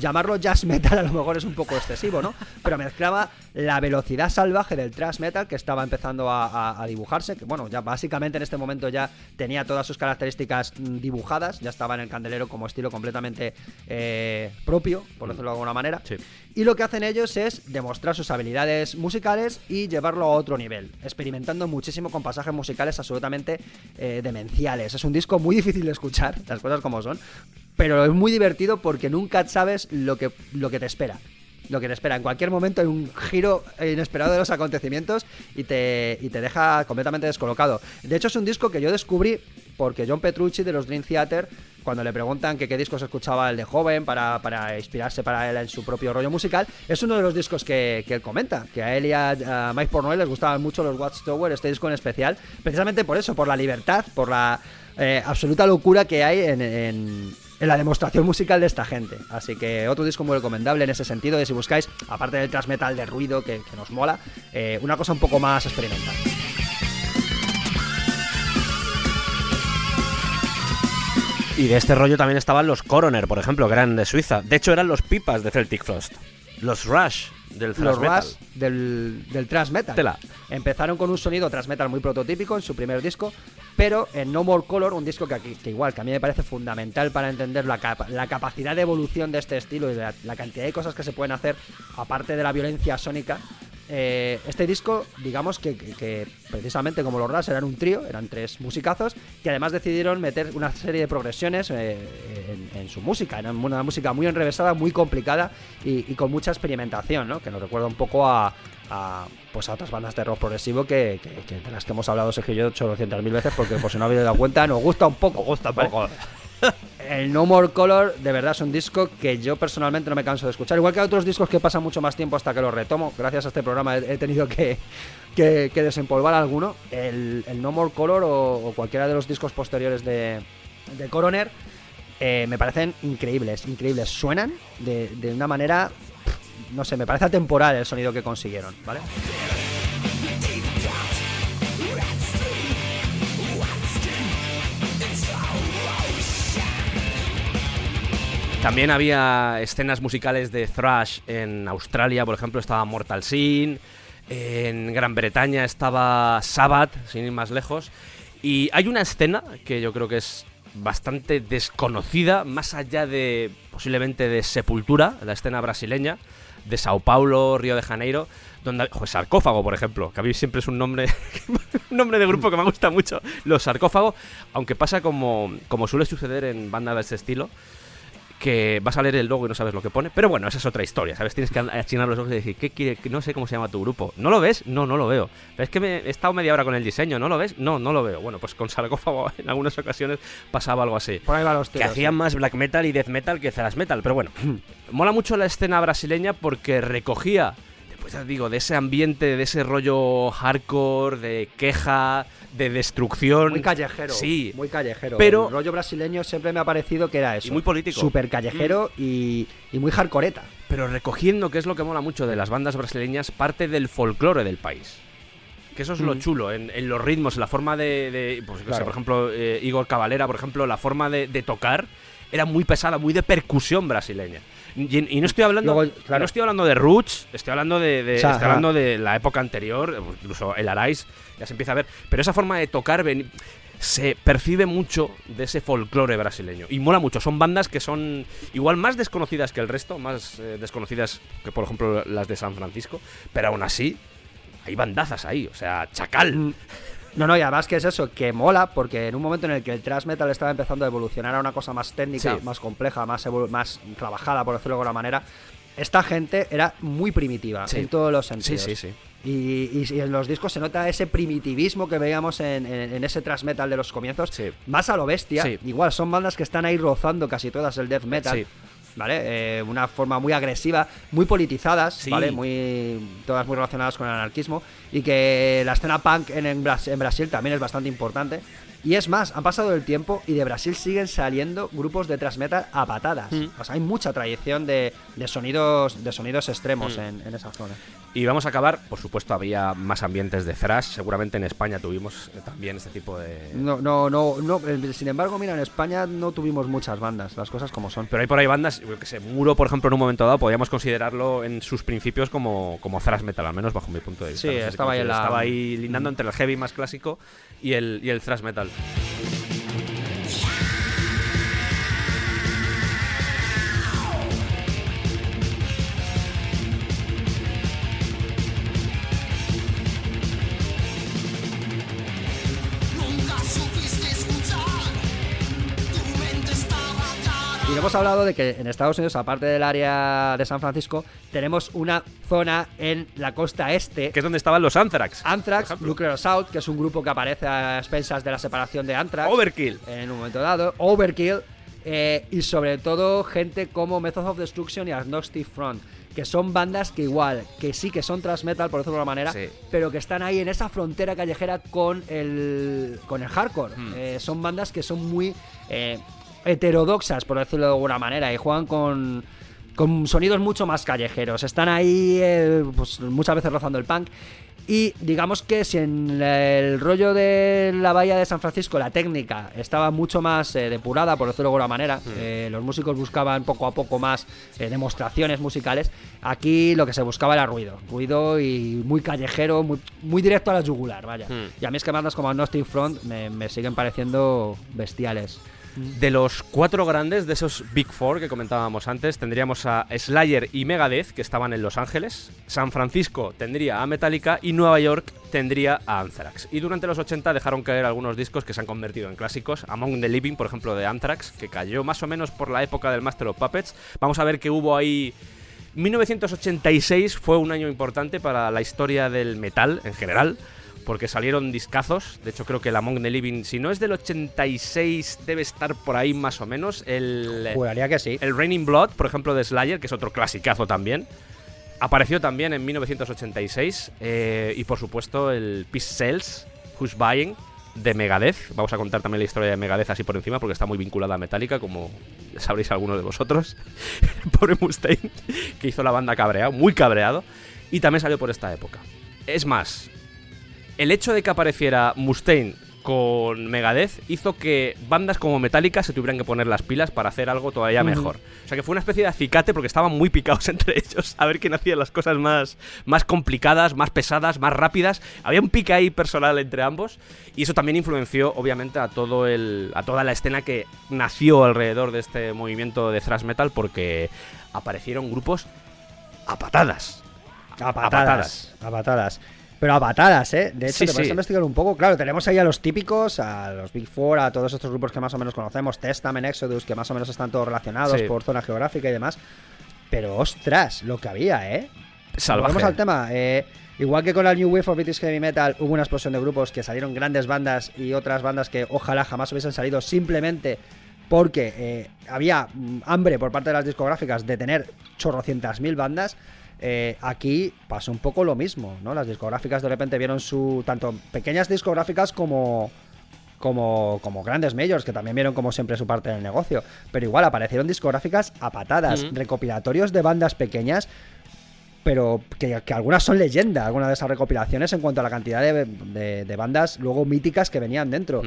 llamarlo jazz metal a lo mejor es un poco excesivo, ¿no? Pero mezclaba la velocidad salvaje del thrash metal que estaba empezando a, a- a dibujarse, que bueno, ya básicamente en este momento ya tenía todas sus características mm, dibujadas, ya estaba en el candelero como estilo completamente eh, propio, por decirlo de alguna manera. Sí. Y lo que hacen ellos es demostrar sus habilidades musicales y llevarlo a otro nivel, experimentando muchísimo con pasajes musicales absolutamente eh, demenciales. Es un disco muy difícil de escuchar, las cosas como son, pero es muy divertido porque nunca sabes lo que, lo que te espera. Lo que te espera. En cualquier momento hay un giro inesperado de los acontecimientos y te, y te deja completamente descolocado. De hecho, es un disco que yo descubrí porque John Petrucci de los Dream Theater, cuando le preguntan que qué discos escuchaba el de joven para, para inspirarse para él en su propio rollo musical, es uno de los discos que, que él comenta, que a él y a, Mike Pornoy les gustaban mucho los Watchtower, este disco en especial, precisamente por eso, por la libertad, por la eh, absoluta locura que hay en- en la demostración musical de esta gente. Así que otro disco muy recomendable en ese sentido, de si buscáis, aparte del thrash metal de ruido que, nos mola, eh, una cosa un poco más experimental. Y de este rollo también estaban los Coroner, por ejemplo, que eran de Suiza. De hecho, eran los pipas de Celtic Frost. Los Rush del thrash los metal. Rush del, del thrash metal. Tela. Empezaron con un sonido thrash metal muy prototípico en su primer disco, pero en No More Color, un disco que, que igual, que a mí me parece fundamental para entender la, capa- la capacidad de evolución de este estilo y la, la cantidad de cosas que se pueden hacer, aparte de la violencia sónica. Eh, este disco, digamos que, que- que precisamente como los Rush eran un trío, eran tres musicazos, que además decidieron meter una serie de progresiones eh, en, en su música. Era una música muy enrevesada, muy complicada y, y con mucha experimentación, ¿no? Que nos recuerda un poco a, a, pues a otras bandas de rock progresivo que, que- que de las que hemos hablado Sergio y yo 800 mil veces, porque por si no habéis dado cuenta, nos gusta un poco. gusta un poco. El No More Color, de verdad, es un disco que yo personalmente no me canso de escuchar. Igual que otros discos que pasan mucho más tiempo hasta que los retomo. Gracias a este programa he, tenido que, desempolvar alguno. El, No More Color o, cualquiera de los discos posteriores de, Coroner eh, me parecen increíbles, increíbles. Suenan de, de una manera, no sé, me parece atemporal el sonido que consiguieron, ¿vale? También había escenas musicales de thrash en Australia, por ejemplo, estaba Mortal Sin. En Gran Bretaña estaba Sabbath, sin ir más lejos. Y hay una escena que yo creo que es bastante desconocida, más allá de posiblemente de Sepultura, la escena brasileña, de Sao Paulo, Río de Janeiro, donde ojo, sarcófago, por ejemplo, que a mí siempre es un nombre un nombre de grupo que me gusta mucho, los sarcófagos, aunque pasa como como suele suceder en bandas de este estilo, que vas a leer el logo y no sabes lo que pone. Pero bueno, esa es otra historia, ¿sabes? Tienes que achinar los ojos y decir, ¿qué quiere? No sé cómo se llama tu grupo. ¿No lo ves? No, no lo veo. Pero es que me he estado media hora con el diseño, ¿no lo ves? No, no lo veo. Bueno, pues con sarcófago en algunas ocasiones pasaba algo así. Por ahí va los Que hacían sí. más black metal y death metal que thrash metal. Pero bueno, mola mucho la escena brasileña porque recogía, pues ya digo, de ese ambiente, de ese rollo hardcore, de queja, de destrucción. Muy callejero. Sí. Muy callejero. Pero- El rollo brasileño siempre me ha parecido que era eso. Y muy político. Mm. Súper callejero y, y muy hardcoreta. pero recogiendo, que es lo que mola mucho de las bandas brasileñas, parte del folclore del país. Que eso es lo Mm. chulo, en, en los ritmos, en la forma de... de, pues, sé, por ejemplo, eh, Igor Cavalera, por ejemplo, la forma de, de tocar era muy pesada, muy de percusión brasileña. Y, y no estoy hablando Luego, claro. no estoy hablando de Roots, estoy hablando de, de- O sea, estoy ajá. hablando de la época anterior, incluso el Arais ya se empieza a ver, pero esa forma de tocar ven- se percibe mucho de ese folclore brasileño y mola mucho. Son bandas que son igual más desconocidas que el resto, más eh, desconocidas que por ejemplo las de San Francisco, pero aún así hay bandazas ahí, o sea, Chacal. No, no, y además que es eso, que mola, porque en un momento en el que el thrash metal estaba empezando a evolucionar a una cosa más técnica, Sí. más compleja, más, más trabajada, por decirlo de alguna manera, esta gente era muy primitiva Sí. en todos los Sí, sentidos. sí, sí. Y, y- y en los discos se nota ese primitivismo que veíamos en, en- en ese thrash metal de los comienzos, Sí. más a lo bestia. Sí. Igual son bandas que están ahí rozando casi todas el death metal. ¿Vale? Eh, una forma muy agresiva, muy politizadas, Sí. ¿vale? Muy, todas muy relacionadas con el anarquismo. Y que la escena punk en, en Brasil también es bastante importante. Y es más, han pasado el tiempo y de Brasil siguen saliendo grupos de thrash metal a patadas. Mm. O sea, hay mucha tradición de, de sonidos, de sonidos extremos Mm. en, en esa zona. Y vamos a acabar, por supuesto, había más ambientes de thrash, seguramente en España tuvimos eh, también este tipo de... No, no, no, no. eh, Sin embargo, mira, en España no tuvimos muchas bandas, las cosas como son. Pero hay por ahí bandas, yo que sé, Muro, por ejemplo, en un momento dado, podríamos considerarlo en sus principios como, como thrash metal, al menos bajo mi punto de vista. Sí, No sé si estaba ahí la- Estaba ahí lindando entre el heavy más clásico y el, y el thrash metal. Hemos hablado de que en Estados Unidos, aparte del área de San Francisco, tenemos una zona en la costa este. Que es donde estaban los Anthrax. Anthrax. Nuclear Assault, que es un grupo que aparece a expensas de la separación de Anthrax. Overkill. En un momento dado. Overkill. eh, y sobre todo gente como Method of Destruction y Agnostic Front. Que son bandas que igual, que sí que son thrash metal, por decirlo de alguna manera, Sí. pero que están ahí en esa frontera callejera con el, con el hardcore. Hmm. Eh, son bandas que son muy eh, heterodoxas, por decirlo de alguna manera, y juegan con, con sonidos mucho más callejeros. Están ahí eh, pues, muchas veces rozando el punk. Y digamos que si en el rollo de la bahía de San Francisco la técnica estaba mucho más eh, depurada, por decirlo de alguna manera, eh, los músicos buscaban poco a poco más eh, demostraciones musicales, aquí lo que se buscaba era ruido, ruido y muy callejero, muy, muy directo a la yugular, vaya. Hmm. Y a mí es que bandas como Agnostic Front me, me siguen pareciendo bestiales. De los cuatro grandes, de esos Big Four que comentábamos antes, tendríamos a Slayer y Megadeth, que estaban en Los Ángeles. San Francisco tendría a Metallica y Nueva York tendría a Anthrax. Y durante los 80 dejaron caer algunos discos que se han convertido en clásicos. Among the Living, por ejemplo, de Anthrax, que cayó más o menos por la época del Master of Puppets. Vamos a ver que hubo ahí 1986 fue un año importante para la historia del metal en general, porque salieron discazos. De hecho, creo que el Among the Living, si no es del 86, debe estar por ahí más o menos. El, Juraría que sí. el Raining Blood, por ejemplo, de Slayer, que es otro clasicazo también. Apareció también en 1986. eh, y por supuesto, el Peace Cells, Who's Buying, de Megadeth. Vamos a contar también la historia de Megadeth así por encima, porque está muy vinculada a Metallica, como sabréis algunos de vosotros. Pobre Mustaine, que hizo la banda cabreado, muy cabreado. Y también salió por esta época. Es más, el hecho de que apareciera Mustaine con Megadeth hizo que bandas como Metallica se tuvieran que poner las pilas para hacer algo todavía mejor. O sea que fue una especie de acicate porque estaban muy picados entre ellos a ver quién hacía las cosas más, más complicadas, más pesadas, más rápidas. Había un pique ahí personal entre ambos y eso también influenció obviamente a todo el a toda la escena que nació alrededor de este movimiento de thrash metal porque aparecieron grupos a patadas. A patadas. A patadas. Pero a patadas, ¿eh? De hecho, Sí, te puedes sí. investigar un poco. Claro, tenemos ahí a los típicos, a los Big Four, a todos estos grupos que más o menos conocemos, Testament, Exodus, que más o menos están todos relacionados Sí. por zona geográfica y demás. Pero ostras, lo que había, ¿eh? Salvaje. Volvemos al tema. eh, igual que con la New Wave of British Heavy Metal hubo una explosión de grupos que salieron grandes bandas y otras bandas que ojalá jamás hubiesen salido simplemente porque eh, había mm, hambre por parte de las discográficas de tener chorrocientas mil bandas. Eh, aquí pasó un poco lo mismo, ¿no? Las discográficas de repente vieron su. tanto pequeñas discográficas como. Como, como grandes majors, que también vieron como siempre su parte del negocio. Pero igual aparecieron discográficas a patadas, recopilatorios de bandas pequeñas pero que, que algunas son leyenda, algunas de esas recopilaciones en cuanto a la cantidad de, de- de bandas luego míticas que venían dentro.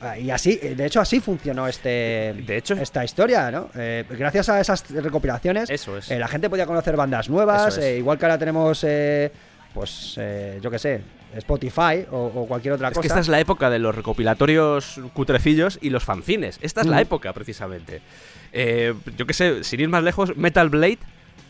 Ah, Y así, de hecho, así funcionó este, De hecho- esta historia, ¿no? Eh, gracias a esas recopilaciones, Eso es. eh, la gente podía conocer bandas nuevas, es. eh, igual que ahora tenemos, pues, yo qué sé, Spotify o, o cualquier otra Es cosa. que esta es la época de los recopilatorios cutrecillos y los fanzines. Esta es la Mm. época, precisamente. Eh, yo qué sé, sin ir más lejos, Metal Blade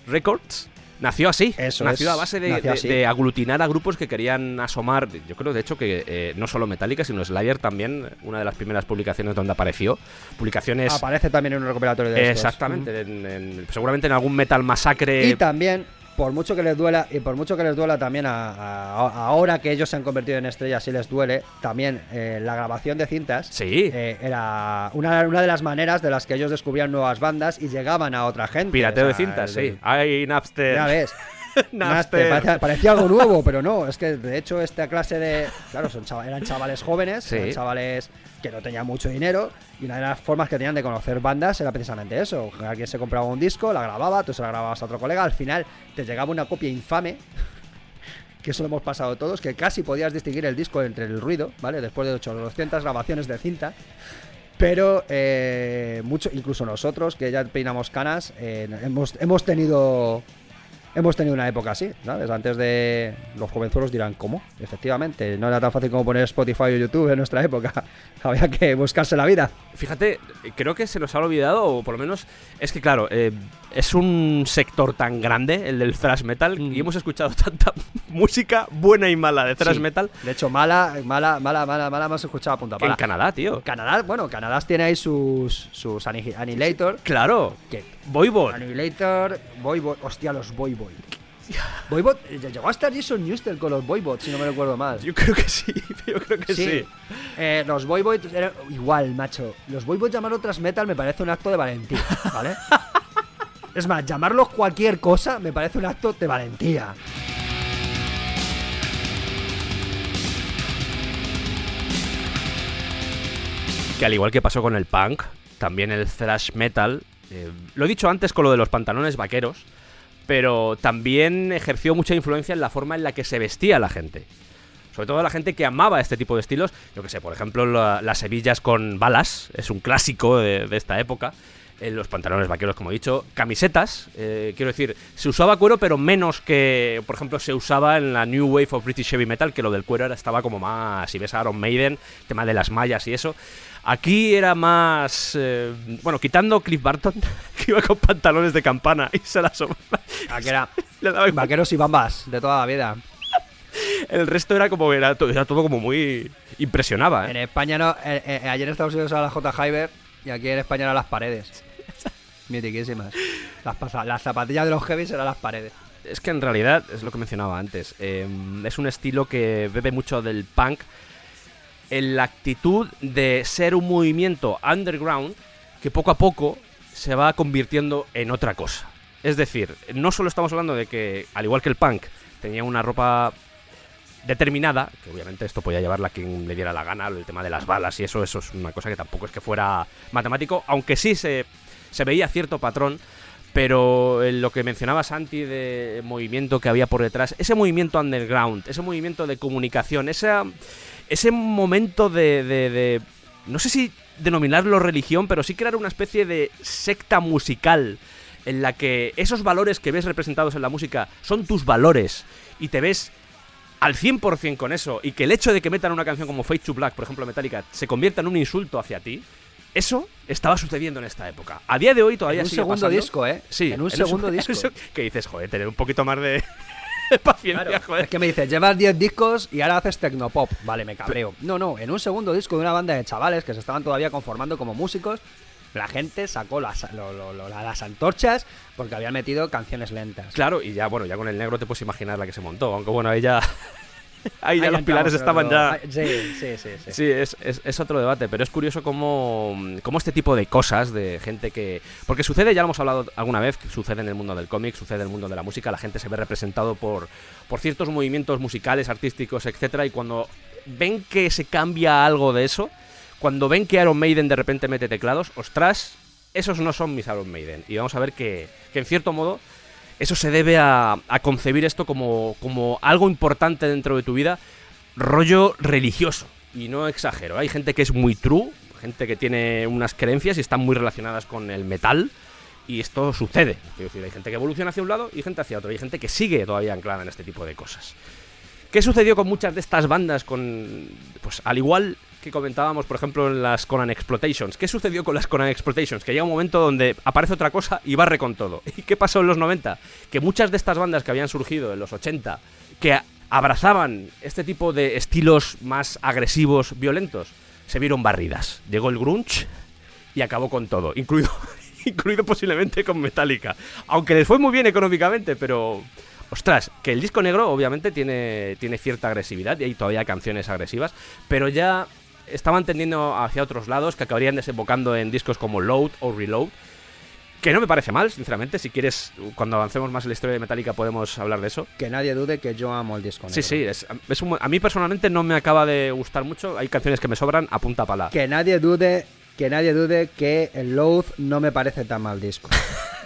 Records nació así. Eso nació es, a base de, aglutinar a grupos que querían asomar. Yo creo, de hecho, que eh, no solo Metallica, sino Slayer también, una de las primeras publicaciones donde apareció. Publicaciones. Aparece también en un recopilatorio de estos. Exactamente, en- en- seguramente en algún Metal Masacre. Y también, por mucho que les duela, y por mucho que les duela también a, a- ahora que ellos se han convertido en estrellas y les duele, también eh, la grabación de cintas Sí. eh, era una, una de las maneras de las que ellos descubrían nuevas bandas y llegaban a otra gente. Pirateo O de cintas, el- sí. Hay Napster. Ya ves. Napster. Parecía, parecía algo nuevo, pero no. Es que de hecho esta clase de... Claro, son eran chavales jóvenes, Sí. eran chavales que no tenían mucho dinero y una de las formas que tenían de conocer bandas era precisamente eso. Alguien se compraba un disco, la grababa, tú se la grababas a otro colega, al final te llegaba una copia infame. Que eso lo hemos pasado todos, que casi podías distinguir el disco entre el ruido, ¿vale? Después de 800 grabaciones de cinta. Pero eh, mucho, incluso nosotros que ya peinamos canas, eh, hemos, hemos tenido hemos tenido una época así, ¿sabes? Antes de los jovenzuelos dirán, ¿cómo? Efectivamente, no era tan fácil como poner Spotify o YouTube en nuestra época. Había que buscarse la vida. Fíjate, creo que se nos ha olvidado, o por lo menos es que, claro, eh, es un sector tan grande, el del thrash metal, y hemos escuchado tanta música buena y mala de thrash Sí. metal De hecho, mala, mala, mala, mala, mala, hemos escuchado a punta que en. Canadá, tío. Canadá, bueno, Canadá tiene ahí sus, sus Anni- Annihilator. Claro, Que Voivod. Annihilator, Voivod, hostia, los. Voivod, eh, llegó a estar Jason Newsted con los Voivod, si no me recuerdo mal. Yo creo que sí, yo creo que sí. Eh, los eran igual, macho. Los Voivod llamarlo tras metal me parece un acto de valentía, ¿vale? es más, llamarlos cualquier cosa me parece un acto de valentía. Que al igual que pasó con el punk, también el thrash metal, eh, lo he dicho antes con lo de los pantalones vaqueros, pero también ejerció mucha influencia en la forma en la que se vestía la gente. Sobre todo la gente que amaba este tipo de estilos. Yo que sé, por ejemplo, la- las hebillas con balas, es un clásico de esta época. Los pantalones vaqueros, como he dicho. Camisetas, eh, quiero decir, se usaba cuero, pero menos que, por ejemplo, se usaba en la New Wave of British Heavy Metal, que lo del cuero era, estaba como más. Si ves a Iron Maiden, tema de las mallas y eso. Aquí era más. eh, bueno, quitando Cliff Barton, que iba con pantalones de campana y se las. Aquí era le daba vaqueros y bambas de toda la vida. El resto era como. Era, to- era todo como muy. Impresionaba, En ¿eh? España no. ayer en Estados Unidos era la J. Hyber y aquí en España eran las paredes. Mitiquísimas. Las, pasa- las zapatillas de los heavies eran las paredes. Es que en realidad, es lo que mencionaba antes, eh, es un estilo que bebe mucho del punk en la actitud de ser un movimiento underground que poco a poco se va convirtiendo en otra cosa. Es decir, no solo estamos hablando de que, al igual que el punk, tenía una ropa determinada, que obviamente esto podía llevarla a quien le diera la gana, el tema de las balas y eso, eso es una cosa que tampoco es que fuera matemático, aunque sí se, se veía cierto patrón, pero en lo que mencionaba Santi de movimiento que había por detrás, ese movimiento underground, ese movimiento de comunicación, esa, ese momento de, de- de- no sé si denominarlo religión, pero sí crear una especie de secta musical en la que esos valores que ves representados en la música son tus valores y te ves al 100% con eso y que el hecho de que metan una canción como Fade to Black, por ejemplo, Metallica, se convierta en un insulto hacia ti, eso estaba sucediendo en esta época. A día de hoy todavía En un sigue segundo pasando. disco, ¿eh? Sí, En un segundo disco. seg- que dices, joder, tener un poquito más de, paciencia, Claro, joder. es que me dices, llevas 10 discos y ahora haces tecnopop. Vale, me cabreo. No, no, en un segundo disco de una banda de chavales que se estaban todavía conformando como músicos, la gente sacó las, lo- lo- lo- las antorchas porque habían metido canciones lentas. Claro, y ya, bueno, ya con el negro te puedes imaginar la que se montó, aunque bueno, ahí ya, ahí ya Ahí los pilares estaban ya... Sí, sí, sí. sí. Sí, es, es- es otro debate, pero es curioso cómo, cómo este tipo de cosas, de gente que... Porque sucede, ya lo hemos hablado alguna vez, que sucede en el mundo del cómic, sucede en el mundo de la música, la gente se ve representado por, por ciertos movimientos musicales, artísticos, etcétera, y cuando ven que se cambia algo de eso, cuando ven que Iron Maiden de repente mete teclados, ostras, esos no son mis Iron Maiden. Y vamos a ver que, que en cierto modo eso se debe a, a concebir esto como, como algo importante dentro de tu vida, rollo religioso. Y no exagero, hay gente que es muy true, gente que tiene unas creencias y están muy relacionadas con el metal. Y esto sucede. Quiero decir, hay gente que evoluciona hacia un lado y gente hacia otro. Y hay gente que sigue todavía anclada en este tipo de cosas. ¿Qué sucedió con muchas de estas bandas? Con. Pues al igual que comentábamos, por ejemplo, en las Conan Exploitations. ¿Qué sucedió con las Conan Exploitations? Que llega un momento donde aparece otra cosa y barre con todo. ¿Y qué pasó en los 90? Que muchas de estas bandas que habían surgido en los 80, que abrazaban este tipo de estilos más agresivos, violentos, se vieron barridas. Llegó el grunge y acabó con todo, incluido, incluido posiblemente con Metallica. Aunque les fue muy bien económicamente, pero ostras, que el disco negro obviamente tiene, tiene cierta agresividad y hay todavía canciones agresivas, pero ya estaban tendiendo hacia otros lados que acabarían desembocando en discos como Load o Reload. Que no me parece mal, sinceramente. Si quieres, cuando avancemos más en la historia de Metallica, podemos hablar de eso. Que nadie dude que yo amo el disco Sí, negro. sí, es, es un- a mí personalmente no me acaba de gustar mucho. Hay canciones que me sobran a punta pala. Que nadie dude, que nadie dude que el Load no me parece tan mal disco.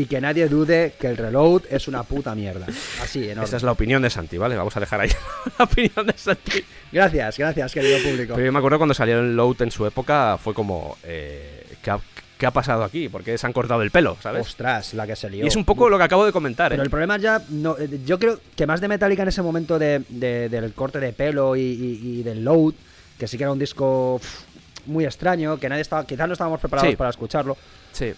y que nadie dude que el Reload es una puta mierda. Así, enorme. Esa es la opinión de Santi, ¿vale? Vamos a dejar ahí la opinión de Santi. Gracias, gracias, querido público. Pero yo me acuerdo cuando salió el Load en su época, fue como, eh, ¿qué, ha, qué ha pasado aquí? ¿Por qué se han cortado el pelo, sabes? Ostras, la que se lió. Y es un poco lo que acabo de comentar, Pero ¿eh? el problema ya, no, eh, yo creo que más de Metallica en ese momento de, de- del corte de pelo y, y- y del load, que sí que era un disco muy extraño, que nadie estaba, quizás no estábamos preparados Sí. para escucharlo. Sí.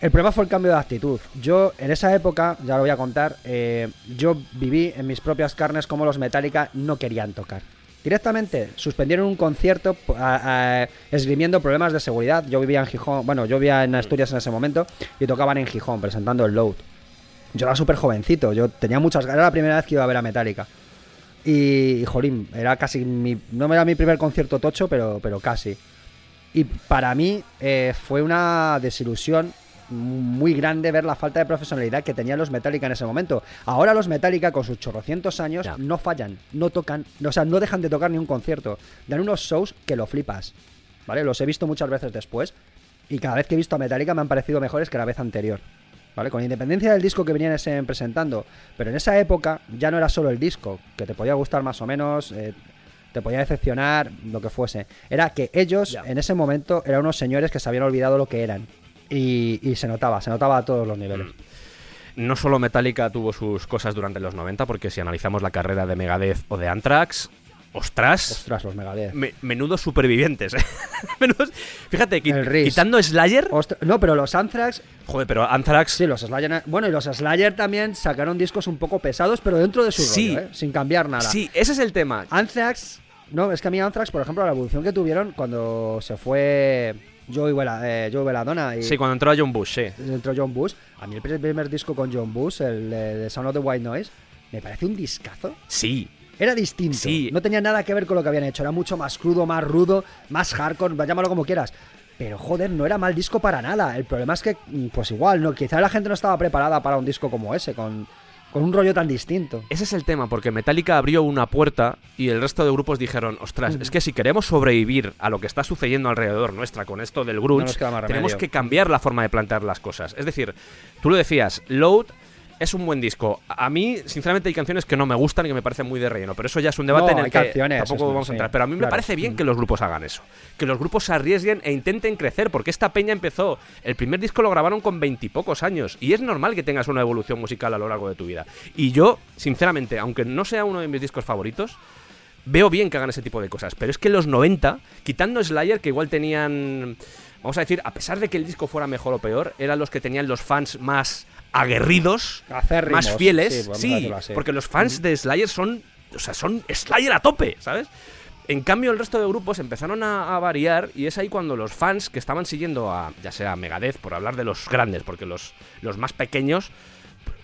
El problema fue el cambio de actitud. Yo, en esa época, ya lo voy a contar, eh, yo viví en mis propias carnes como los Metallica no querían tocar. Directamente suspendieron un concierto a- a- esgrimiendo problemas de seguridad. Yo vivía en Gijón, bueno, yo vivía en Asturias en ese momento y tocaban en Gijón presentando el Load. Yo era súper jovencito, yo tenía muchas ganas, era la primera vez que iba a ver a Metallica. Y, y, jolín, era casi mi, no era mi primer concierto tocho, pero, pero casi. Y para mí eh, fue una desilusión muy grande ver la falta de profesionalidad que tenían los Metallica en ese momento. Ahora los Metallica con sus chorrocientos años no fallan, no tocan, o sea, no dejan de tocar ni un concierto. Dan unos shows que lo flipas. ¿Vale? Los he visto muchas veces después y cada vez que he visto a Metallica me han parecido mejores que la vez anterior. ¿Vale? Con independencia del disco que venían ese- presentando. Pero en esa época ya no era solo el disco, que te podía gustar más o menos, eh, te podía decepcionar, lo que fuese. Era que ellos, en ese momento, eran unos señores que se habían olvidado lo que eran. Y, y se notaba, se notaba a todos los niveles. No solo Metallica tuvo sus cosas durante los 90, porque si analizamos la carrera de Megadeth o de Anthrax, ostras, Ostras, los Megadeth. me- menudos supervivientes. ¿eh? Menudos- fíjate, qui- quitando Slayer, Ostra- no, pero los Anthrax, joder, pero Anthrax sí, los Slayer. Bueno, y los Slayer también sacaron discos un poco pesados, pero dentro de su Sí. rollo, ¿eh? sin cambiar nada. Sí, ese es el tema. Anthrax, no, es que a mí Anthrax, por ejemplo, la evolución que tuvieron cuando se fue Joey, eh, Joey Belladonna y Sí, cuando entró a John Bush, sí. entró John Bush, a mí el primer disco con John Bush, el de Sound of the White Noise, me parece un discazo. Sí, Era distinto, Sí. no tenía nada que ver con lo que habían hecho, era mucho más crudo, más rudo, más hardcore, llámalo como quieras. Pero joder, no era mal disco para nada. El problema es que, mm, pues igual, no, quizá la gente no estaba preparada para un disco como ese, con, con un rollo tan distinto. Ese es el tema, porque Metallica abrió una puerta y el resto de grupos dijeron, ostras, es que si queremos sobrevivir a lo que está sucediendo alrededor nuestra con esto del grunge, tenemos que cambiar la forma de plantear las cosas. Es decir, tú lo decías, Load es un buen disco. A mí, sinceramente, hay canciones que no me gustan y que me parecen muy de relleno, pero eso ya es un debate No, en el hay que canciones, tampoco vamos a entrar. Pero a mí me parece bien Mm. que los grupos hagan eso. Que los grupos se arriesguen e intenten crecer, porque esta peña empezó. El primer disco lo grabaron con veintipocos años y es normal que tengas una evolución musical a lo largo de tu vida. Y yo, sinceramente, aunque no sea uno de mis discos favoritos, veo bien que hagan ese tipo de cosas. Pero es que en los 90, quitando Slayer, que igual tenían. Vamos a decir, a pesar de que el disco fuera mejor o peor, eran los que tenían los fans más aguerridos, Acérrimos, más fieles. sí, porque los fans de Slayer son. O sea, son Slayer a tope, ¿sabes? En cambio, el resto de grupos empezaron a, a variar y es ahí cuando los fans que estaban siguiendo a, ya sea Megadeth, por hablar de los grandes, porque los, los más pequeños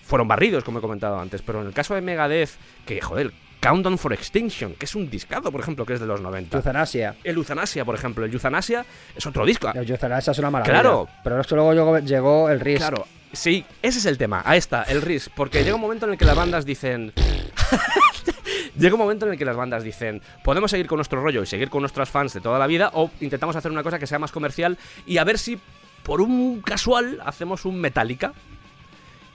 fueron barridos, como he comentado antes, pero en el caso de Megadeth, que, joder, Countdown for Extinction, que es un discado, por ejemplo, que es de los 90. Euthanasia. El Euthanasia, por ejemplo, el Euthanasia es otro disco. El Euthanasia es una maravilla. Claro. Pero es que luego llegó, llegó el Risk. Claro, sí, ese es el tema. Ahí está, el RIS. Porque llega un momento en el que las bandas dicen. llega un momento en el que las bandas dicen: podemos seguir con nuestro rollo y seguir con nuestros fans de toda la vida, o intentamos hacer una cosa que sea más comercial y a ver si por un casual hacemos un Metallica.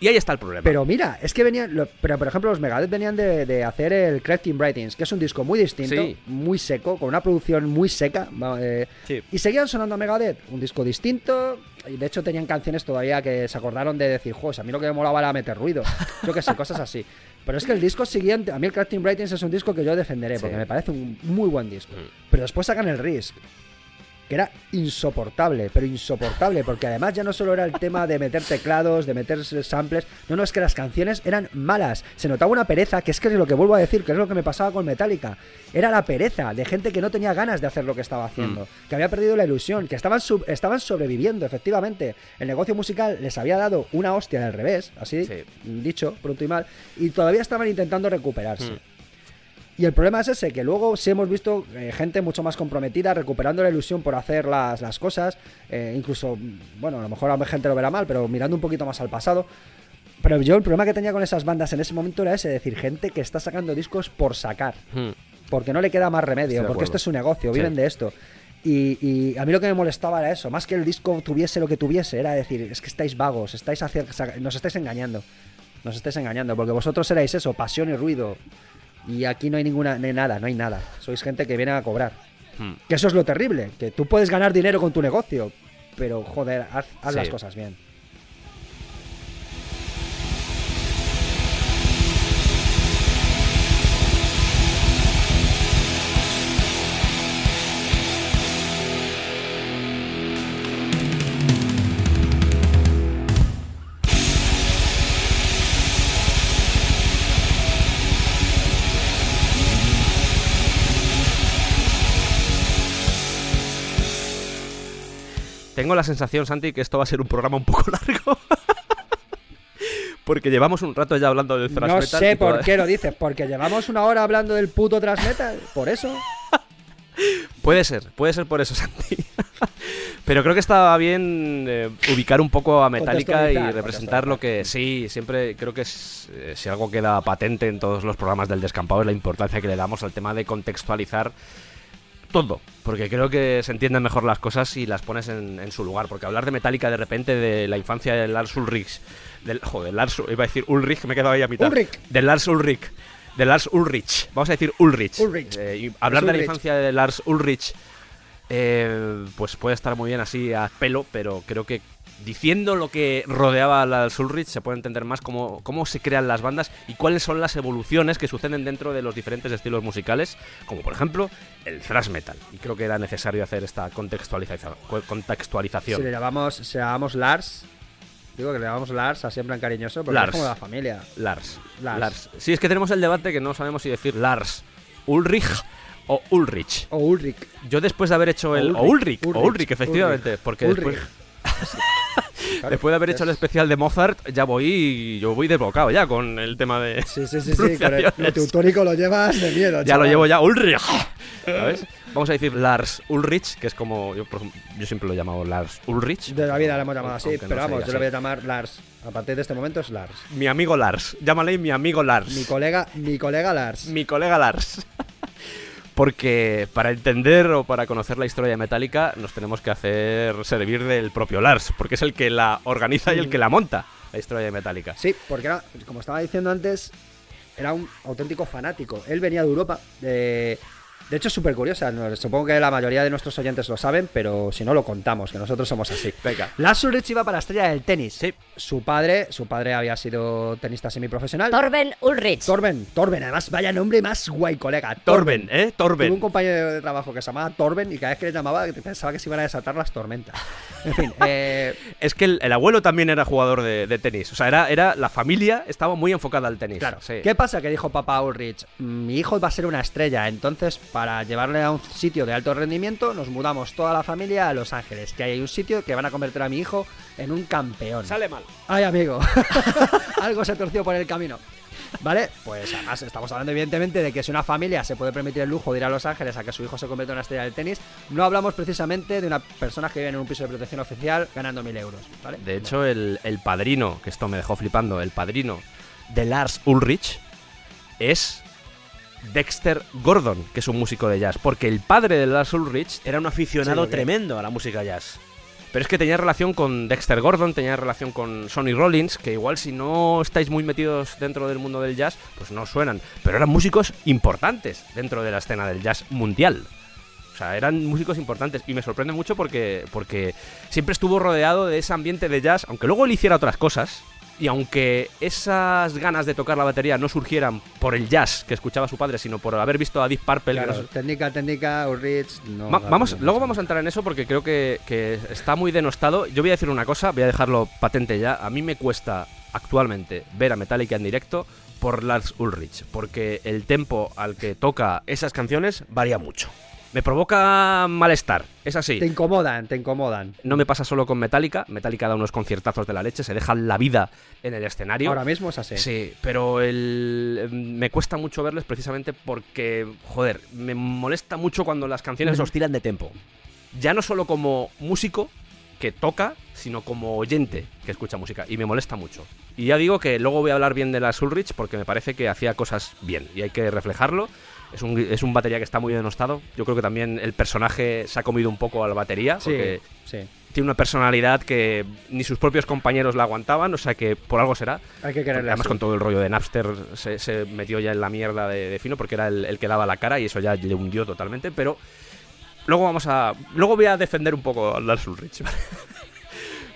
Y ahí está el problema. Pero mira, es que venían. lo- pero por ejemplo, los Megadeth venían de, de hacer el Crafting Writings, que es un disco muy distinto, Sí. muy seco, con una producción muy seca. eh, Sí. Y seguían sonando a Megadeth, un disco distinto. Y de hecho tenían canciones todavía que se acordaron de decir, jo, a mí lo que me molaba era meter ruido. Yo qué sé, cosas así. Pero es que el disco siguiente, a mí el Crafting Writings es un disco que yo defenderé, Sí. porque me parece un muy buen disco. Mm. Pero después sacan el Risk, que era insoportable, pero insoportable, porque además ya no solo era el tema de meter teclados, de meter samples, no, no, es que las canciones eran malas, se notaba una pereza, que es que es lo que vuelvo a decir, que es lo que me pasaba con Metallica, era la pereza de gente que no tenía ganas de hacer lo que estaba haciendo, que había perdido la ilusión, que estaban, sub- estaban sobreviviendo, efectivamente, el negocio musical les había dado una hostia del revés, así Sí. dicho, pronto y mal, y todavía estaban intentando recuperarse. Mm. Y el problema es ese, que luego sí hemos visto eh, gente mucho más comprometida, recuperando la ilusión por hacer las, las cosas, eh, incluso, bueno, a lo mejor a la gente lo verá mal, pero mirando un poquito más al pasado. Pero yo el problema que tenía con esas bandas en ese momento era ese, decir, gente que está sacando discos por sacar, Hmm. porque no le queda más remedio, porque esto es su negocio, Sí. viven de esto. Y, y a mí lo que me molestaba era eso, más que el disco tuviese lo que tuviese, era decir, es que estáis vagos, estáis hacia- nos estáis engañando, nos estáis engañando, porque vosotros erais eso, pasión y ruido. Y aquí no hay ninguna, no hay nada, no hay nada. Sois gente que viene a cobrar. Hmm. Que eso es lo terrible, que tú puedes ganar dinero con tu negocio, pero joder, haz, haz Sí. las cosas bien. Tengo la sensación, Santi, que esto va a ser un programa un poco largo. Porque llevamos un rato ya hablando del thrash No sé por toda- qué lo dices, porque llevamos una hora hablando del puto thrash metal, por eso. Puede ser, puede ser por eso, Santi. Pero creo que estaba bien eh, ubicar un poco a Metallica y representar lo que... Sí, siempre creo que es, eh, si algo queda patente en todos los programas del descampado es la importancia que le damos al tema de contextualizar todo. Porque creo que se entienden mejor las cosas y las pones en, en su lugar. Porque hablar de Metallica de repente, de la infancia de Lars Ulrich... Del, joder, Lars... Iba a decir Ulrich, me he quedado ahí a mitad. Ulrich. De Lars Ulrich. De Lars Ulrich. Vamos a decir Ulrich. Ulrich. Eh, y hablar de la infancia de Lars Ulrich eh, pues puede estar muy bien así a pelo, pero creo que diciendo lo que rodeaba a Lars Ulrich se puede entender más cómo, cómo se crean las bandas y cuáles son las evoluciones que suceden dentro de los diferentes estilos musicales, como por ejemplo el thrash metal. Y creo que era necesario hacer esta contextualización. contextualización. Si le llamamos, si le llamamos Lars, digo que le llamamos Lars así en plan cariñoso, porque Lars. es como la familia. Lars. Lars. Lars. Sí, es que tenemos el debate que no sabemos si decir Lars, Ulrich o Ulrich. O Ulrich. Yo después de haber hecho el... O Ulrich, o Ulrich, efectivamente. Porque Ulrich. Después... Después de haber hecho el especial de Mozart, ya voy, yo voy desbocado ya con el tema de. Sí, sí, sí, sí, con el, lo teutónico lo llevas de miedo. Ya lo llevo ya, Ulrich. ¿Sabes? Vamos a decir Lars Ulrich, que es como. Yo, siempre lo he llamado Lars Ulrich. De la vida lo hemos llamado así, no pero vamos, yo le voy a llamar Lars. A partir de este momento es Lars. Mi amigo Lars. Llámale mi amigo Lars. Mi colega, mi colega Lars. mi colega Lars. Porque para entender o para conocer la historia de Metallica nos tenemos que hacer servir del propio Lars, porque es el que la organiza y el que la monta. la historia de Metallica. Sí, porque era, como estaba diciendo antes, era un auténtico fanático. Él venía de Europa, de... De hecho, es súper curiosa. Supongo que la mayoría de nuestros oyentes lo saben, pero si no lo contamos, que nosotros somos así. Venga. Lars Ulrich iba para la estrella del tenis. Sí. Su padre, su padre había sido tenista semiprofesional. Torben Ulrich. Torben, Torben, además, vaya nombre más guay, colega. Torben, ¿eh? Tuve un Torben. compañero de trabajo que se llamaba Torben y cada vez que le llamaba pensaba que se iban a desatar las tormentas. En fin, eh, Es que el, el abuelo también era jugador de, de tenis. O sea, era, era la familia estaba muy enfocada al tenis. Claro. Sí. ¿Qué pasa? Que dijo papá Ulrich, mi hijo va a ser una estrella, entonces para llevarle a un sitio de alto rendimiento nos mudamos toda la familia a Los Ángeles, que hay un sitio que van a convertir a mi hijo en un campeón. Sale mal. Ay, amigo, algo se torció por el camino. ¿Vale? Pues además estamos hablando evidentemente de que si una familia se puede permitir el lujo de ir a Los Ángeles a que su hijo se convierta en una estrella del tenis, no hablamos precisamente de una persona que vive en un piso de protección oficial ganando mil euros, ¿vale? De hecho, el, el padrino, que esto me dejó flipando, el padrino de Lars Ulrich es Dexter Gordon, que es un músico de jazz. Porque el padre de Lars Ulrich Era un aficionado Sí, tremendo a la música jazz. Pero es que tenía relación con Dexter Gordon, tenía relación con Sonny Rollins, que igual si no estáis muy metidos dentro del mundo del jazz, pues no suenan. Pero eran músicos importantes dentro de la escena del jazz mundial. O sea, eran músicos importantes. Y me sorprende mucho porque, porque siempre estuvo rodeado de ese ambiente de jazz, aunque luego él hiciera otras cosas. Y aunque esas ganas de tocar la batería no surgieran por el jazz que escuchaba su padre, sino por haber visto a Deep Purple, Claro, no- técnica, técnica, Ulrich, no. Va- no vamos, luego vamos a entrar en eso porque creo que, que está muy denostado. Yo voy a decir una cosa, voy a dejarlo patente ya. A mí me cuesta actualmente ver a Metallica en directo por Lars Ulrich, porque el tempo al que toca esas canciones varía mucho. Me provoca malestar, es así. Te incomodan, te incomodan. No me pasa solo con Metallica, Metallica da unos conciertazos de la leche, se dejan la vida en el escenario. Ahora mismo es así. Sí, pero el, me cuesta mucho verles precisamente porque, joder, me molesta mucho cuando las canciones los tiran de tempo. Ya no solo como músico que toca, sino como oyente que escucha música. Y me molesta mucho. Y ya digo que luego voy a hablar bien de la Ulrich porque me parece que hacía cosas bien y hay que reflejarlo. Es un, es un batería que está muy denostado. Yo creo que también el personaje se ha comido un poco a la batería. Sí, Porque sí. tiene una personalidad que ni sus propios compañeros la aguantaban, o sea que por algo será. Hay que quererle además así. con todo el rollo de Napster se, se metió ya en la mierda de, de Fino porque era el, el que daba la cara y eso ya le hundió totalmente, pero luego vamos a luego voy a defender un poco a Lars Ulrich.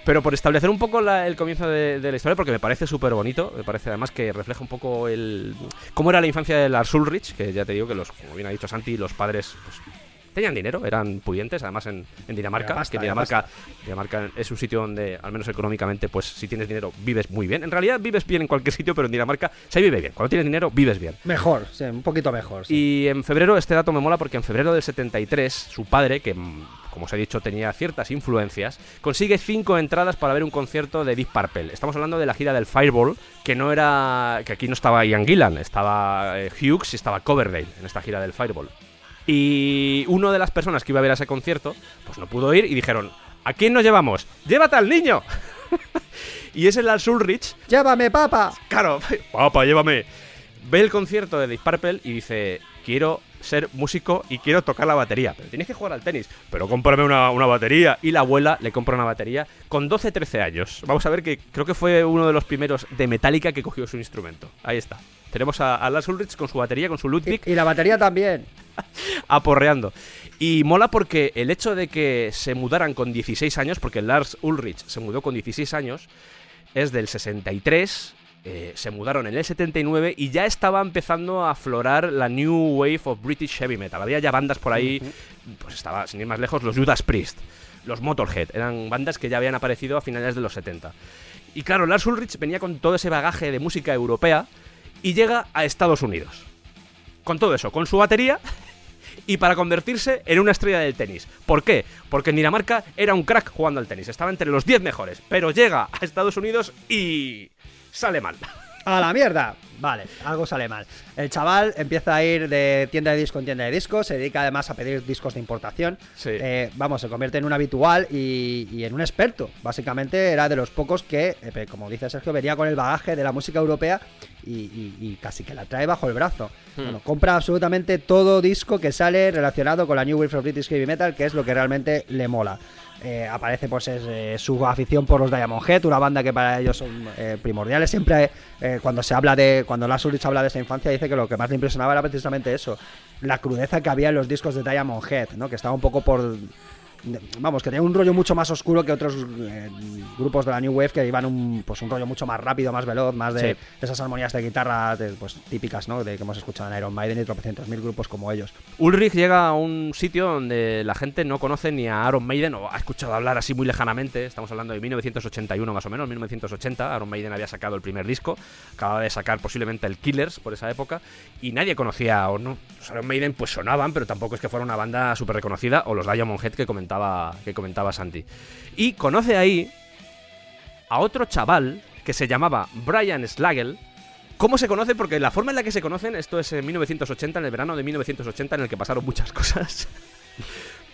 Pero por establecer un poco la- el comienzo de, de la historia, porque me parece súper bonito, me parece además que refleja un poco el cómo era la infancia de Lars Ulrich, que ya te digo que los, como bien ha dicho Santi, los padres pues, tenían dinero, eran pudientes, además en, en Dinamarca, pasta, que Dinamarca, Dinamarca es un sitio donde, al menos económicamente, pues si tienes dinero vives muy bien. En realidad vives bien en cualquier sitio, pero en Dinamarca se vive bien. Cuando tienes dinero vives bien. Mejor, sí, un poquito mejor. sí. Y en febrero, este dato me mola porque en febrero del 73, su padre, que como os he dicho tenía ciertas influencias, consigue cinco entradas para ver un concierto de Deep Purple. Estamos hablando de la gira del Fireball, que no era. que aquí no estaba Ian Gillan, estaba eh, Hughes y estaba Coverdale en esta gira del Fireball. Y una de las personas que iba a ver a ese concierto, pues no pudo ir y dijeron: ¿A quién nos llevamos? ¡Llévate al niño! y es el Lars Ulrich ¡Llévame, papá! Claro, papá, llévame. Ve el concierto de Deep Purple y dice, quiero ser músico y quiero tocar la batería. Pero tienes que jugar al tenis. Pero cómprame una, una batería. Y la abuela le compra una batería con 12-13 años. Vamos a ver que creo que fue uno de los primeros de Metallica que cogió su instrumento. Ahí está. Tenemos a, a Lars Ulrich con su batería, con su Ludwig, Y, y la batería también. aporreando. Y mola porque el hecho de que se mudaran con 16 años, porque Lars Ulrich se mudó con 16 años, es del 63, eh, se mudaron en el 79 y ya estaba empezando a aflorar la New Wave of British Heavy Metal. Había ya bandas por ahí, pues estaba, sin ir más lejos, los Judas Priest, los Motorhead, eran bandas que ya habían aparecido a finales de los 70. Y claro, Lars Ulrich venía con todo ese bagaje de música europea y llega a Estados Unidos. Con todo eso, con su batería y para convertirse en una estrella del tenis. ¿Por qué? Porque en Dinamarca era un crack jugando al tenis, estaba entre los 10 mejores, pero llega a Estados Unidos y sale mal. ¡A la mierda! Vale, algo sale mal. El chaval empieza a ir de tienda de disco en tienda de disco, se dedica además a pedir discos de importación. Sí. Eh, vamos, se convierte en un habitual y, y en un experto. Básicamente era de los pocos que, eh, como dice Sergio, venía con el bagaje de la música europea y, y- y casi que la trae bajo el brazo. Hmm. Bueno, compra absolutamente todo disco que sale relacionado con la New Wave of British Heavy Metal, que es lo que realmente le mola. Eh, aparece pues es, eh, su afición por los Diamond Head, una banda que para ellos son primordiales. Siempre cuando se habla de, cuando Lars Ulrich habla de esa infancia, dice que lo que más le impresionaba era precisamente eso, la crudeza que había en los discos de Diamond Head, ¿no? que estaba un poco por vamos, que tenía un rollo mucho más oscuro que otros eh, grupos de la New Wave que iban un, pues un rollo mucho más rápido, más veloz, más de Sí. esas armonías de guitarra de, pues, típicas, ¿no? De que hemos escuchado en Iron Maiden y tropecientos mil grupos como ellos. Ulrich llega a un sitio donde la gente no conoce ni a Aaron Maiden o ha escuchado hablar así muy lejanamente. Estamos hablando de 1981 más o menos, 1980. Aaron Maiden había sacado el primer disco, acababa de sacar posiblemente el Killers por esa época y nadie conocía o no. Los Iron Maiden pues sonaban, pero tampoco es que fuera una banda súper reconocida o los Diamond Head que comentaba, que comentaba Santi. Y conoce ahí a otro chaval que se llamaba Brian Slagel. ¿Cómo se conoce? Porque la forma en la que se conocen, esto es en 1980, en el verano de 1980, en el que pasaron muchas cosas.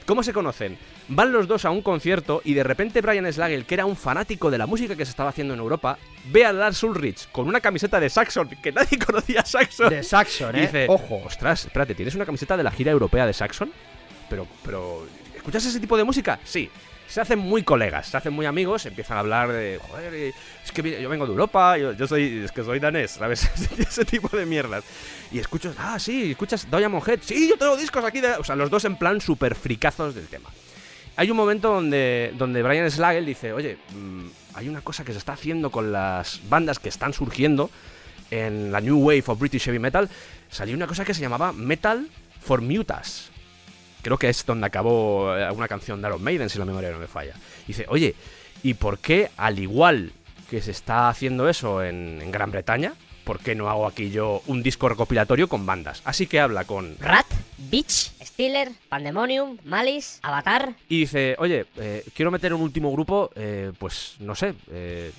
¿Cómo se conocen? Van los dos a un concierto y de repente Brian Slagel, que era un fanático de la música que se estaba haciendo en Europa, ve a Lars Ulrich con una camiseta de Saxon, que nadie conocía a Saxon. De Saxon, Y ¿eh? dice, Ojo. ostras, espérate, ¿tienes una camiseta de la gira europea de Saxon? Pero, pero, ¿escuchas ese tipo de música? Sí. Se hacen muy colegas, se hacen muy amigos, empiezan a hablar de, joder, es que yo vengo de Europa, yo, yo soy, es que soy danés, ¿sabes? ese tipo de mierdas. Y escuchas, ah, sí, escuchas Diamond Head, sí, yo tengo discos aquí, de... o sea, los dos en plan súper fricazos del tema. Hay un momento donde, donde Brian Slagel dice, oye, mm, hay una cosa que se está haciendo con las bandas que están surgiendo en la New Wave of British Heavy Metal, salió una cosa que se llamaba Metal for Mutas. Creo que es donde acabó eh, una canción de Iron Maiden, si la memoria no me falla. Y dice, oye, ¿y por qué, al igual que se está haciendo eso en, en Gran Bretaña, por qué no hago aquí yo un disco recopilatorio con bandas? Así que habla con Rat, Beach, Steeler, Pandemonium, Malice, Avatar. y dice, oye, eh, quiero meter un último grupo, eh, pues no sé, eh,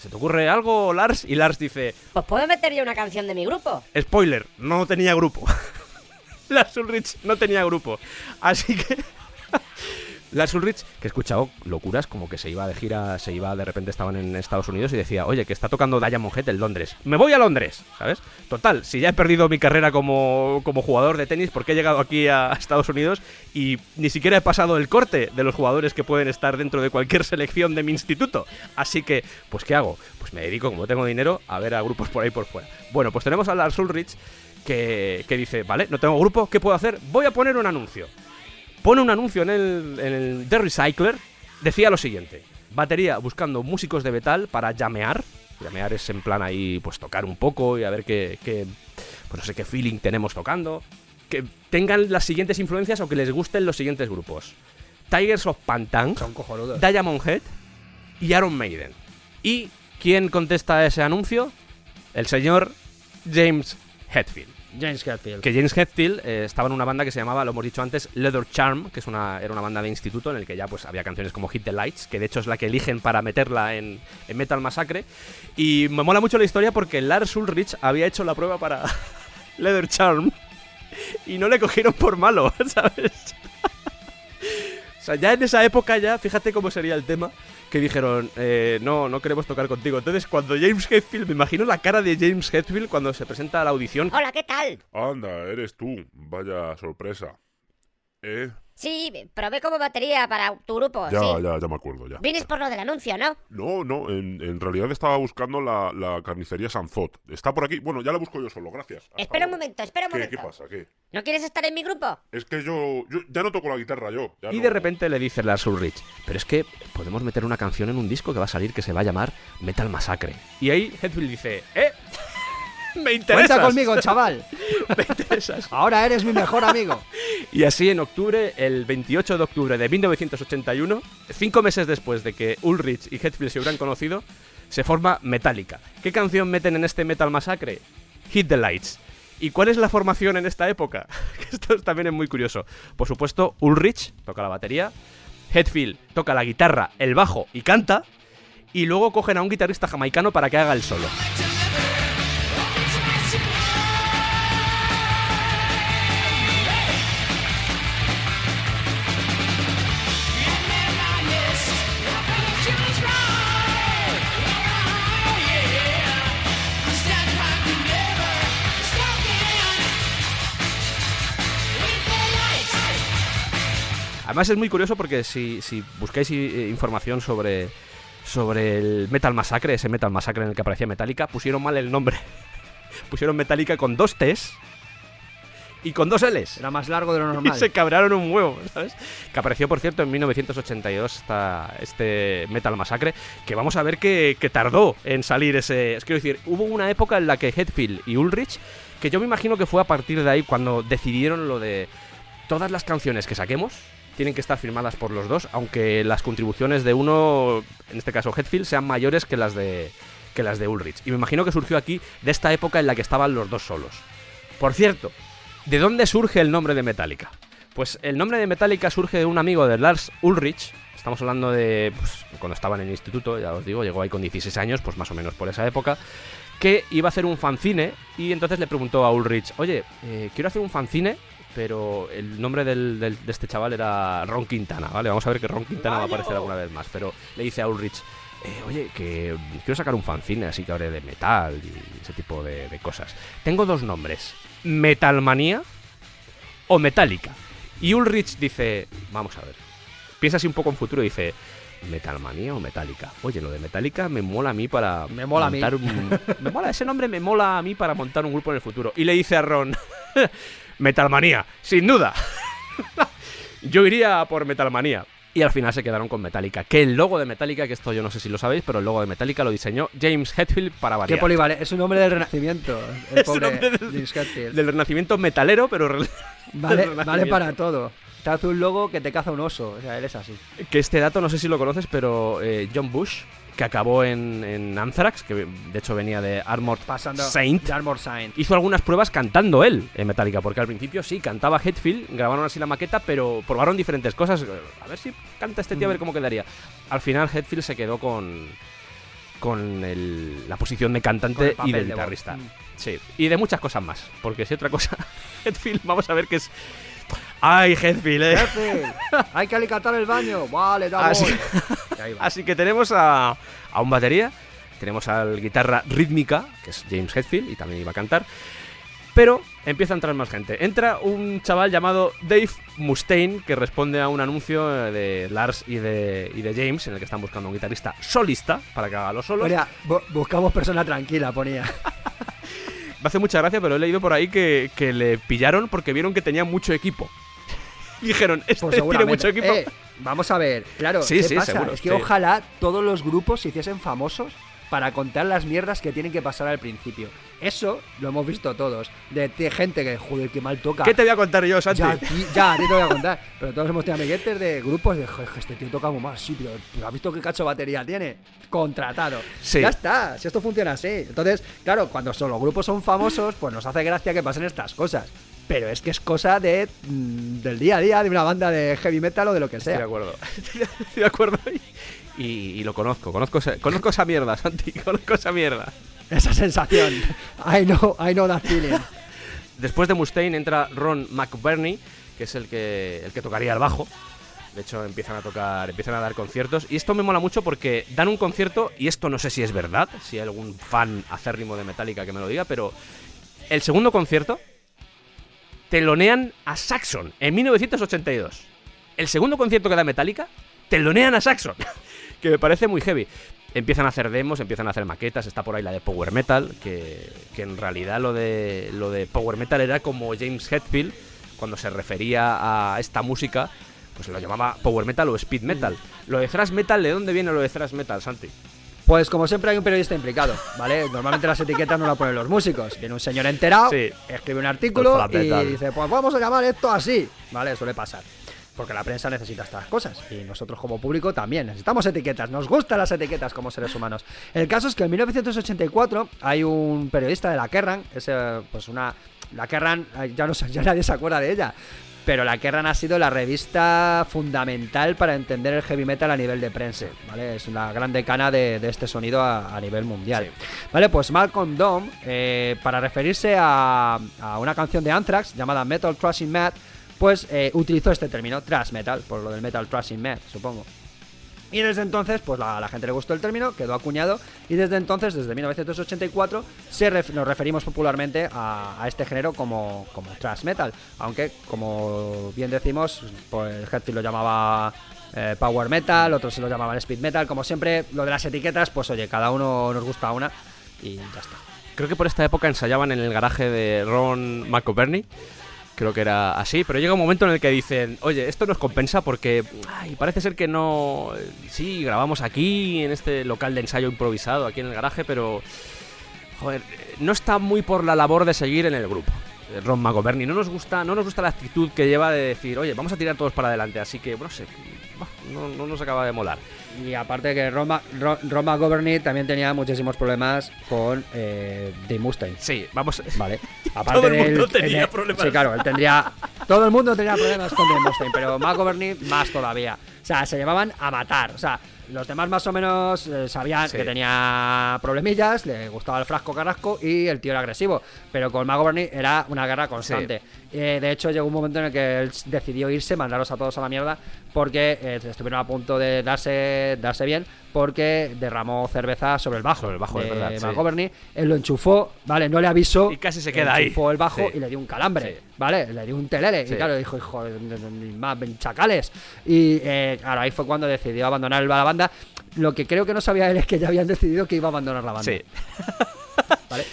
¿se te ocurre algo, Lars? Y Lars dice, Pues puedo meter yo una canción de mi grupo. spoiler, no tenía grupo. Lars Ulrich no tenía grupo. Así que... Lars Ulrich, que he escuchado locuras como que se iba de gira, se iba, de repente estaban en Estados Unidos y decía, oye, que está tocando Diamond Head en Londres. Me voy a Londres, ¿sabes? Total, si ya he perdido mi carrera como, como jugador de tenis, porque he llegado aquí a Estados Unidos y ni siquiera he pasado el corte de los jugadores que pueden estar dentro de cualquier selección de mi instituto. Así que, pues, ¿qué hago? Pues me dedico, como tengo dinero, a ver a grupos por ahí por fuera. Bueno, pues tenemos a Lars Ulrich que, que dice, vale, no tengo grupo, ¿qué puedo hacer? Voy a poner un anuncio pone un anuncio en el, en el The Recycler. Decía lo siguiente: batería buscando músicos de metal para llamear. Llamear es en plan ahí, pues tocar un poco y a ver qué, qué pues no sé qué feeling tenemos tocando. Que tengan las siguientes influencias o que les gusten los siguientes grupos: Tigers of Pantang, Son. Diamond Head y Iron Maiden. ¿Y quién contesta a ese anuncio? El señor James Hetfield. James Hetfield. Que James Hetfield eh, estaba en una banda que se llamaba, lo hemos dicho antes, Leather Charm, que es una, era una banda de instituto en el que ya pues había canciones como Hit the Lights, que de hecho es la que eligen para meterla en, Metal Massacre. Y me mola mucho la historia porque Lars Ulrich había hecho la prueba para Leather Charm y no le cogieron por malo, ¿sabes? O sea, ya en esa época ya, fíjate cómo sería el tema, que dijeron, eh, no, no queremos tocar contigo. Entonces, cuando James Hetfield, me imagino la cara de James Hetfield cuando se presenta a la audición, Hola, ¿qué tal? Anda, eres tú. Vaya sorpresa. ¿Eh? Sí, probé como batería para tu grupo, Ya, sí. ya, ya me acuerdo, ya. Vienes por lo del anuncio, ¿no? No, no, en, en realidad estaba buscando la, la carnicería Sanzot. Está por aquí. Bueno, ya la busco yo solo, gracias. Hasta Espera un momento, espera un ¿Qué, momento. ¿Qué pasa? ¿Qué? ¿No quieres estar en mi grupo? Es que yo, yo ya no toco la guitarra yo. ya Y no- de repente le dice Lars Ulrich, pero es que podemos meter una canción en un disco que va a salir que se va a llamar Metal Massacre. Y ahí Hetfield dice, ¡eh! ¡Me interesas! Cuenta conmigo, chaval. ¡Me interesas! Ahora eres mi mejor amigo. Y así en octubre, el 28 de octubre de 1981, cinco meses después de que Ulrich y Hetfield se hubieran conocido, se forma Metallica. ¿Qué canción meten en este Metal Massacre? Hit the Lights. ¿Y cuál es la formación en esta época? Esto también es muy curioso. Por supuesto, Ulrich toca la batería, Hetfield toca la guitarra, el bajo y canta, y luego cogen a un guitarrista jamaicano para que haga el solo. Además es muy curioso porque si, si buscáis eh, información sobre, sobre el Metal Massacre, ese Metal Massacre en el que aparecía Metallica, pusieron mal el nombre. pusieron Metallica con dos T's y con dos L's. Era más largo de lo Y normal. se cabraron un huevo, ¿sabes? Que apareció, por cierto, en 1982 esta, este Metal Massacre, que vamos a ver que, que tardó en salir ese... Es quiero decir, hubo una época en la que Hetfield y Ulrich, que yo me imagino que fue a partir de ahí cuando decidieron lo de todas las canciones que saquemos tienen que estar firmadas por los dos, aunque las contribuciones de uno, en este caso Hetfield, sean mayores que las de que las de Ulrich. Y me imagino que surgió aquí de esta época en la que estaban los dos solos. Por cierto, ¿de dónde surge el nombre de Metallica? Pues el nombre de Metallica surge de un amigo de Lars Ulrich. Estamos hablando de pues, cuando estaba en el instituto, ya os digo, llegó ahí con 16 años, pues más o menos por esa época, que iba a hacer un fanzine y entonces le preguntó a Ulrich, oye, eh, quiero hacer un fanzine, pero el nombre del- del- de este chaval era Ron Quintana, ¿vale? Vamos a ver que Ron Quintana va a aparecer alguna vez más, pero le dice a Ulrich, eh, oye, que quiero sacar un fanzine así que hable de metal y ese tipo de, de cosas. Tengo dos nombres, Metalmanía o Metallica. Y Ulrich dice, vamos a ver, piensa así un poco en futuro y dice, Metalmanía o Metallica. Oye, lo de Metallica me mola a mí para Me mola a mí. montar un... me mola, ese nombre me mola a mí para montar un grupo en el futuro. Y le dice a Ron, Metalmanía, sin duda. Yo iría por Metalmanía. Y al final se quedaron con Metallica. Que el logo de Metallica, que esto yo no sé si lo sabéis, pero el logo de Metallica lo diseñó James Hetfield para Qué variar. polivalente. Es un hombre del renacimiento. El Es un pobre hombre del- James Hetfield. Del renacimiento metalero, pero Vale, vale para todo. Te hace un logo que te caza un oso. O sea, él es así. Que este dato no sé si lo conoces, pero eh, John Bush, que acabó en, en Anthrax, que de hecho venía de Armored Pasando Saint, de Saint. hizo algunas pruebas cantando él en Metallica, porque al principio sí, cantaba Hetfield, grabaron así la maqueta, pero probaron diferentes cosas. A ver si canta este tío, a ver cómo quedaría. Al final Hetfield se quedó con, con el- la posición de cantante y de guitarrista. Mm. Sí, y de muchas cosas más, porque si otra cosa, Hetfield, vamos a ver que es... ¡Ay, Hetfield, eh! Jefe, hay que alicatar el baño. Vale, da Así-. Así que tenemos a, a un batería, tenemos al guitarra rítmica, que es James Hetfield, y también iba a cantar. Pero empieza a entrar más gente. Entra un chaval llamado Dave Mustaine, que responde a un anuncio eh, de Lars y de, y de James, en el que están buscando un guitarrista solista para que haga los solos. Bu- buscamos persona tranquila, ponía. Me hace mucha gracia, pero he leído por ahí que, que le pillaron porque vieron que tenía mucho equipo. Dijeron, este Pues tiene mucho equipo. Eh, vamos a ver, claro, Sí, ¿qué sí, pasa? seguro, es que sí. ojalá todos los grupos se hiciesen famosos para contar las mierdas que tienen que pasar al principio. Eso lo hemos visto todos. De, de gente que, joder, qué mal toca. ¿Qué te voy a contar yo, Santi? Ya, ti- ya, a ti te voy a contar. Pero todos hemos tenido amiguetes de grupos de, joder, este tío toca muy mal. Sí, pero pero ¿has visto qué cacho batería tiene? Contratado. Sí. Ya está, si esto funciona así. Entonces, claro, cuando son los grupos son famosos, pues nos hace gracia que pasen estas cosas. Pero es que es cosa de mm, del día a día de una banda de heavy metal o de lo que Estoy de sea. acuerdo. Estoy de acuerdo. Y, y lo conozco. Conozco, conozco esa mierda, Santi. Conozco esa mierda. Esa sensación. I know, I know that feeling. Después de Mustaine entra Ron McBurney, que es el que, el que tocaría el bajo. De hecho, empiezan a tocar, empiezan a dar conciertos. Y esto me mola mucho porque dan un concierto, y esto no sé si es verdad, si hay algún fan acérrimo de Metallica que me lo diga, pero el segundo concierto telonean a Saxon en 1982. El segundo concierto que da Metallica, telonean a Saxon. que me parece muy heavy. Empiezan a hacer demos, empiezan a hacer maquetas, está por ahí la de Power Metal, que, que en realidad lo de, lo de Power Metal era como James Hetfield, cuando se refería a esta música, pues lo llamaba Power Metal o Speed Metal. Lo de Thrash Metal, ¿de dónde viene lo de Thrash Metal, Santi? Pues como siempre hay un periodista implicado, ¿vale? Normalmente las etiquetas no las ponen los músicos. Viene un señor enterado, Sí. escribe un artículo Pues y dice, pues vamos a llamar esto así, ¿vale? Suele pasar. Porque la prensa necesita estas cosas y nosotros como público también necesitamos etiquetas, nos gustan las etiquetas como seres humanos. El caso es que en 1984 hay un periodista de la Kerrang, es pues una la Kerrang ya no sé, ya nadie se acuerda de ella, pero la Kerrang ha sido la revista fundamental para entender el heavy metal a nivel de prensa, ¿vale? Es una gran decana de, de este sonido a, a nivel mundial. Vale, pues Malcolm Dome, eh, para referirse a, a una canción de Anthrax llamada Metal Thrashing Mad, pues eh, utilizó este término, thrash metal, por lo del metal thrashing mad, supongo. Y desde entonces, pues la, la gente le gustó el término, quedó acuñado. Y desde entonces, desde 1984, se ref- nos referimos popularmente a, este género como, como thrash metal. Aunque, como bien decimos, pues Hetfield lo llamaba eh, power metal, otros se lo llamaban speed metal. Como siempre, lo de las etiquetas, pues oye, cada uno nos gusta una y ya está. Creo que por esta época ensayaban en el garaje de Ron McOberney. Creo que era así, pero llega un momento en el que dicen, oye, esto nos compensa porque ay, parece ser que no... Sí, grabamos aquí, en este local de ensayo improvisado, aquí en el garaje, pero... Joder, no está muy por la labor de seguir en el grupo. Ron McGoverney. No nos gusta, no nos gusta la actitud que lleva de decir, oye, vamos a tirar todos para adelante, así que, no sé, no, no nos acaba de molar. Y aparte que Roma, Ro- Roma Governy también tenía muchísimos problemas con eh, Dave Mustaine. Sí, vamos. Vale. Todo el mundo del- tenía en el- problemas. Sí, claro, él tendría. Todo el mundo tenía problemas con Dave Mustaine, pero Matt Governy más todavía. O sea, se llevaban a matar. O sea, los demás más o menos eh, sabían Sí. que tenía problemillas, le gustaba el frasco carrasco y el tío era agresivo. Pero con Matt Governy era una guerra constante. Eh, de hecho, llegó un momento en el que él decidió irse, mandarlos a todos a la mierda, porque eh, estuvieron a punto de darse, darse bien, porque derramó cerveza sobre el bajo. Sobre el bajo, de es verdad, sí. Governy. Él lo enchufó, ¿vale? No le avisó. Y casi se queda ahí. El bajo Sí. y le dio un calambre, Sí. ¿vale? Le dio un telere. Sí. Y claro, dijo, hijo, más chacales. Y eh, claro, ahí fue cuando decidió abandonar la banda. Lo que creo que no sabía él es que ya habían decidido que iba a abandonar la banda. Sí. ¿vale?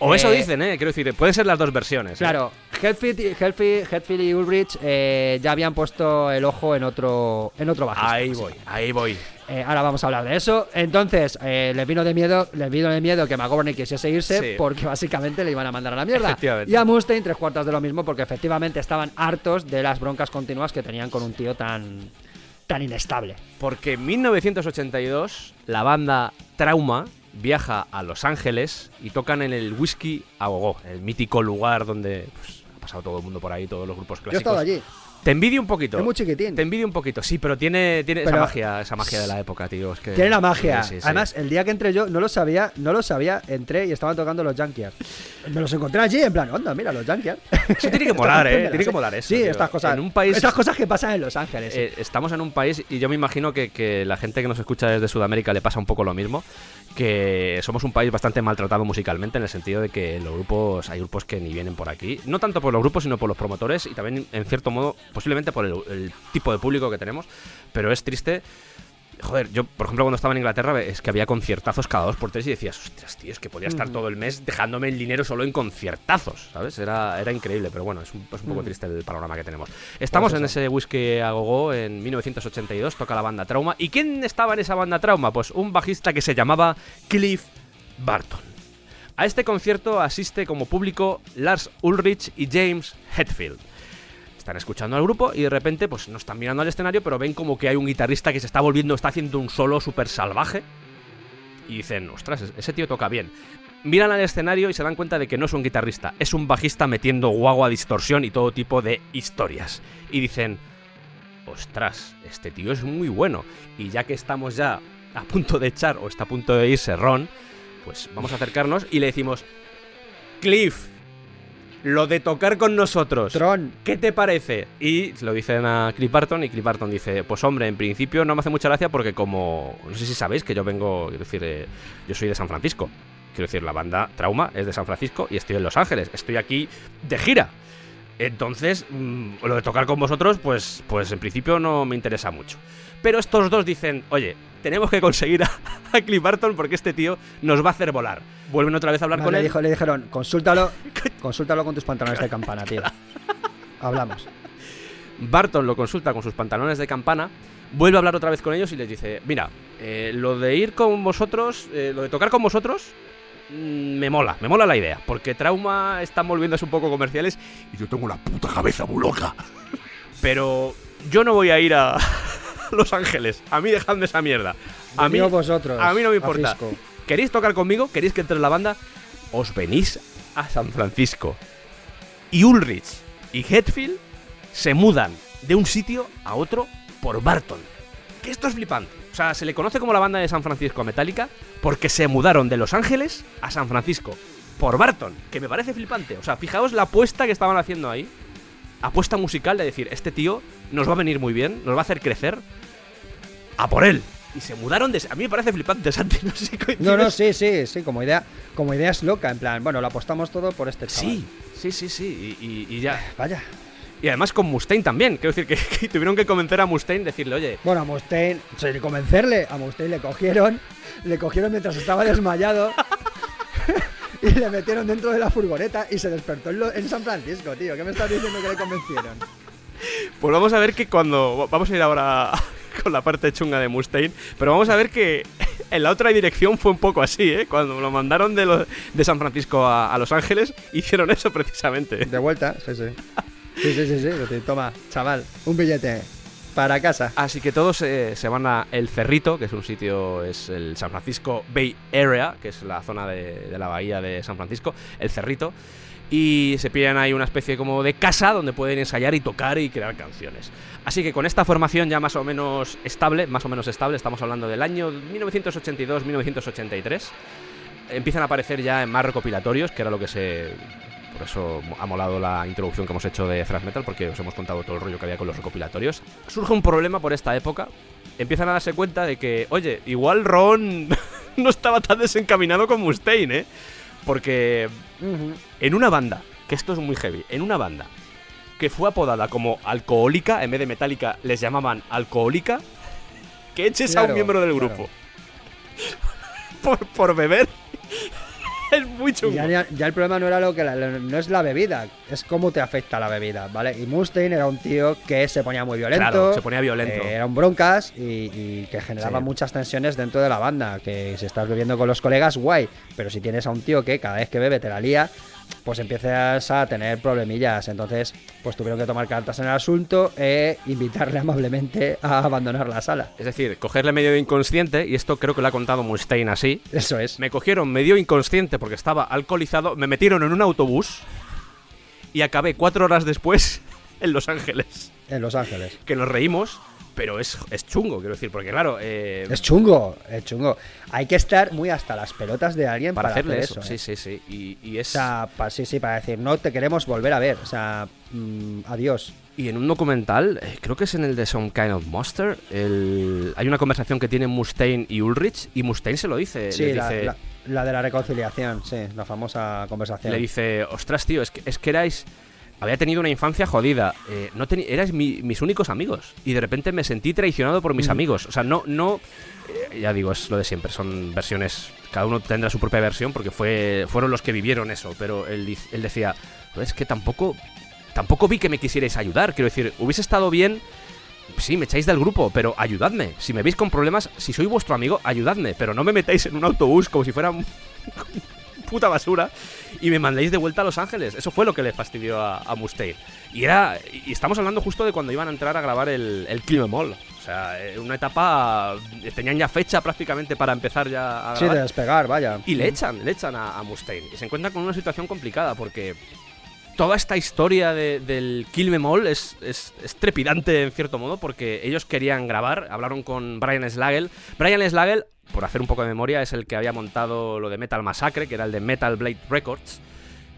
O eso Eh, dicen, ¿eh? Quiero decir, pueden ser las dos versiones. ¿eh? Claro, Hetfield y, Ulrich eh, ya habían puesto el ojo en otro, en otro bajista. Ahí voy, ahí voy. Eh, ahora vamos a hablar de eso. Entonces, eh, les vino de miedo, les vino de miedo que McGovern quisiese irse Sí. porque básicamente le iban a mandar a la mierda. Y a Mustaine tres cuartas de lo mismo porque efectivamente estaban hartos de las broncas continuas que tenían con un tío tan tan inestable. Porque en 1982 la banda Trauma viaja a Los Ángeles y tocan en el Whisky a Gogo, el mítico lugar donde pues, ha pasado todo el mundo por ahí, todos los grupos Yo he clásicos. estado allí. Te envidio un poquito. Es muy chiquitín. Te envidio un poquito, sí, pero tiene, tiene esa magia, esa magia de la época, tío. es que- Tiene la magia. Sí, sí, sí. Además, el día que entré yo, no lo sabía, no lo sabía, entré y estaban tocando los Junkiers. Me los encontré allí en plan, onda, mira, los Junkiers. Eso tiene que molar, eh. Tiene que molar eso. Sí, tío. estas cosas. En un país Estas cosas que pasan en Los Ángeles. Eh, estamos en un país y yo me imagino que, que la gente que nos escucha desde Sudamérica le pasa un poco lo mismo, que somos un país bastante maltratado musicalmente en el sentido de que los grupos, hay grupos que ni vienen por aquí, no tanto por los grupos sino por los promotores y también en cierto modo posiblemente por el, el tipo de público que tenemos, pero es triste. Joder, yo, por ejemplo, cuando estaba en Inglaterra, es que había conciertazos cada dos por tres y decías, ostras, tío, es que podía estar todo el mes dejándome el dinero solo en conciertazos, ¿sabes? Era, era increíble, pero bueno, es un, es un poco triste el panorama que tenemos. Estamos en ese whisky a gogo en 1982, toca la banda Trauma. ¿Y quién estaba en esa banda Trauma? Pues un bajista que se llamaba Cliff Barton. A este concierto asiste como público Lars Ulrich y James Hetfield. Están escuchando al grupo y de repente pues no están mirando al escenario, pero ven como que hay un guitarrista que se está volviendo, está haciendo un solo súper salvaje. Y dicen, ostras, ese tío toca bien. Miran al escenario y se dan cuenta de que no es un guitarrista, es un bajista metiendo guagua, distorsión y todo tipo de historias. Y dicen, ostras, este tío es muy bueno. Y ya que estamos ya a punto de echar o está a punto de irse Ron, pues vamos a acercarnos y le decimos, Cliff, lo de tocar con nosotros. Tron. ¿Qué te parece? Y lo dicen a Cliff Barton y Cliff Barton dice, pues hombre, en principio no me hace mucha gracia porque como, no sé si sabéis que yo vengo, quiero decir, eh, yo soy de San Francisco. Quiero decir, la banda Trauma es de San Francisco y estoy en Los Ángeles. Estoy aquí de gira. Entonces, mm, lo de tocar con vosotros, pues, pues en principio no me interesa mucho. Pero estos dos dicen, oye, tenemos que conseguir a, a Cliff Barton porque este tío nos va a hacer volar. Vuelven otra vez a hablar con le, él. dijo- le dijeron, consúltalo, consúltalo con tus pantalones de campana, tío. Hablamos. Barton lo consulta con sus pantalones de campana, vuelve a hablar otra vez con ellos y les dice, mira, eh, lo de ir con vosotros, eh, lo de tocar con vosotros, mm, me mola, me mola la idea, porque Trauma están volviéndose un poco comerciales, Y yo tengo la puta cabeza muy loca. pero yo no voy a ir a Los Ángeles, a mí dejadme esa mierda. A mí, vosotros. a mí no me importa. ¿Queréis tocar conmigo? ¿Queréis que entre en la banda? Os venís a San Francisco. Y Ulrich y Hetfield se mudan de un sitio a otro por Barton. Que esto es flipante. O sea, se le conoce como la banda de San Francisco a Metallica porque se mudaron de Los Ángeles a San Francisco por Barton, que me parece flipante. O sea, fijaos la apuesta que estaban haciendo ahí. Apuesta musical de decir, este tío nos va a venir muy bien, nos va a hacer crecer. A por él. Y se mudaron de... A mí me parece flipante, Santi. No sé No, no, sí, sí, sí, como idea, como idea es loca, en plan, bueno, lo apostamos todo por este chaval. Sí, sí, sí, sí. Y, y- y ya. Vaya. Y además con Mustaine también. Quiero decir que, que tuvieron que convencer a Mustaine, decirle, oye, Bueno, a Mustaine, sin convencerle, a Mustaine le cogieron, le cogieron mientras estaba desmayado y le metieron dentro de la furgoneta y se despertó en, lo- en San Francisco, tío. ¿Qué me estás diciendo que le convencieron? Pues vamos a ver que cuando. Vamos a ir ahora con la parte chunga de Mustaine. Pero vamos a ver que en la otra dirección fue un poco así, ¿eh? Cuando lo mandaron de, lo- de San Francisco a, a Los Ángeles, hicieron eso precisamente. De vuelta, sí, sí. Sí, sí, sí, sí. Toma, chaval, un billete para casa. Así que todos eh, se van a El Cerrito, que es un sitio, es el San Francisco Bay Area, que es la zona de, de la bahía de San Francisco, El Cerrito. Y se pillan ahí una especie como de casa donde pueden ensayar y tocar y crear canciones. Así que con esta formación ya más o menos estable, más o menos estable, estamos hablando del año 1982-1983, empiezan a aparecer ya en más recopilatorios, que era lo que se... Por eso ha molado la introducción que hemos hecho de thrash metal, porque os hemos contado todo el rollo que había con los recopilatorios. Surge un problema por esta época. Empiezan a darse cuenta de que, oye, igual Ron no estaba tan desencaminado con Mustaine, ¿eh? Porque en una banda, que esto es muy heavy, en una banda que fue apodada como alcohólica, en vez de metálica les llamaban alcohólica, que eches a un miembro del claro. grupo por, por beber es muy Y chungo. ya, ya- ya el problema no era lo que la- no es la bebida, es cómo te afecta la bebida, ¿vale? Y Mustaine era un tío que se ponía muy violento. Claro, se ponía violento. eh, era un broncas y, y que generaba Sí. muchas tensiones dentro de la banda. Que si estás bebiendo con los colegas, guay. Pero si tienes a un tío que cada vez que bebe te la lía, pues empiezas a tener problemillas. Entonces, pues tuvieron que tomar cartas en el asunto e invitarle amablemente a abandonar la sala. Es decir, cogerle medio inconsciente, y esto creo que lo ha contado Mustaine así. Eso es. Me cogieron medio inconsciente porque estaba alcoholizado, me metieron en un autobús y acabé cuatro horas después en Los Ángeles. En Los Ángeles. Que nos reímos, pero es, es chungo, quiero decir, porque claro, eh, Es chungo, es chungo. Hay que estar muy hasta las pelotas de alguien para, para, hacerle hacer eso. eso. ¿eh? Sí, sí, sí. Y, y es. O sea, pa- sí, sí, para decir, no te queremos volver a ver. O sea, mm, adiós. Y en un documental, eh, creo que es en el de Some Kind of Monster, el- hay una conversación que tienen Mustaine y Ulrich, y Mustaine se lo dice. Sí, le la, dice, la- la de la reconciliación, sí, la famosa conversación. le dice, ostras, tío, es que, es que erais... Había tenido una infancia jodida. eh, no mi- mis únicos amigos. Y de repente me sentí traicionado por mis amigos. O sea, no, no. eh, ya digo, es lo de siempre. Son versiones. Cada uno tendrá su propia versión porque fue, fueron los que vivieron eso. Pero él, él decía, "Pues es que tampoco. Tampoco vi que me quisierais ayudar. Quiero decir, hubiese estado bien. Sí, me echáis del grupo, pero ayudadme. Si me veis con problemas, si soy vuestro amigo, ayudadme. Pero no me metáis en un autobús como si fuera puta basura y me mandéis de vuelta a Los Ángeles. Eso fue lo que le fastidió a, a Mustaine. Y era. Y estamos hablando justo de cuando iban a entrar a grabar el, el Kill 'Em. O sea, una etapa. Tenían ya fecha prácticamente para empezar ya a Sí, de despegar, vaya. y le echan, le echan a, a Mustaine. Y se encuentran con una situación complicada porque. Toda esta historia de- del Kill 'Em All es, es, es trepidante en cierto modo porque ellos querían grabar, hablaron con Brian Slagel. Brian Slagel, por hacer un poco de memoria, es el que había montado lo de Metal Massacre, que era el de Metal Blade Records.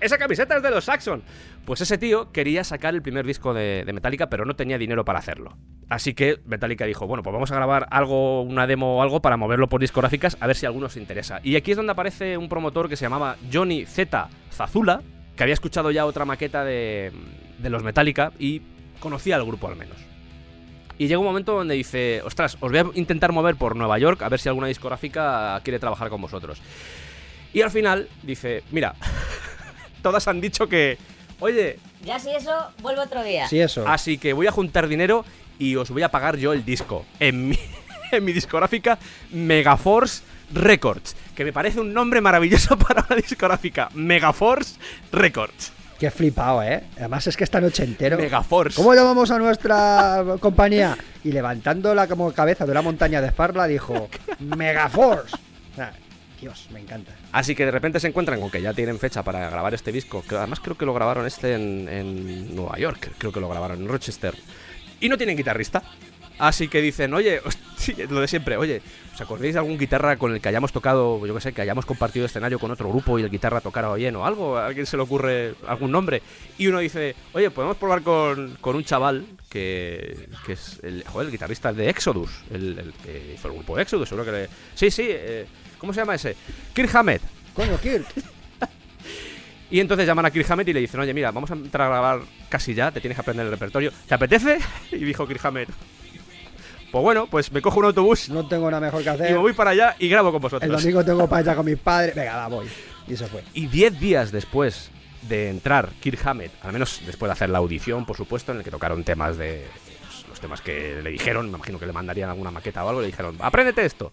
Esa camiseta es de los Saxon. Pues ese tío quería sacar el primer disco de, Metallica, pero no tenía dinero para hacerlo. Así que Metallica dijo, bueno, pues vamos a grabar algo, una demo o algo para moverlo por discográficas, a ver si a alguno se interesa. Y aquí es donde aparece un promotor que se llamaba Johnny Z. Zazula, que había escuchado ya otra maqueta de los Metallica y conocía al grupo al menos. Y llega un momento donde dice, ostras, os voy a intentar mover por Nueva York a ver si alguna discográfica quiere trabajar con vosotros. Y al final dice, mira, todas han dicho que, oye, Ya si eso, vuelvo otro día. Sí, eso. así que voy a juntar dinero y os voy a pagar yo el disco. En mi, en mi discográfica Megaforce Records. Que me parece un nombre maravilloso para una discográfica. Megaforce Records. Qué flipado, ¿eh? Además es que esta noche entero. Megaforce. ¿Cómo llamamos a nuestra compañía? Y levantándola como cabeza de una montaña de Farla dijo Megaforce. Sea, Dios, me encanta. Así que de repente se encuentran con que ya tienen fecha para grabar este disco. Que además creo que lo grabaron este en, en Nueva York. Creo que lo grabaron en Rochester. Y no tienen guitarrista. Así que dicen, oye, lo de siempre, oye, ¿os acordáis de algún guitarra con el que hayamos tocado, yo qué sé, que hayamos compartido escenario con otro grupo y el guitarra tocara bien o algo? ¿A alguien se le ocurre algún nombre? Y uno dice, oye, podemos probar con, con un chaval que, que es el, joder, el guitarrista de Exodus, el, el que hizo el grupo Exodus, seguro que le... Sí, sí, eh, ¿cómo se llama ese? Kirk Hammett. Coño, Kirk. Y entonces llaman a Kirk Hammett y le dicen, oye, mira, vamos a entrar a grabar casi ya, te tienes que aprender el repertorio. ¿Te apetece? Y dijo Kirk Hammett, pues bueno, pues me cojo un autobús No tengo nada mejor que y hacer. me voy para allá y grabo con El vosotros. domingo tengo para allá con mis padres. Venga, va, voy. Y se fue. Y 10 días después de entrar Kirk Hammett, al menos después de hacer la audición, por supuesto, en el que tocaron temas de. pues, los temas que le dijeron, me imagino que le mandarían alguna maqueta o algo, le dijeron, apréndete esto.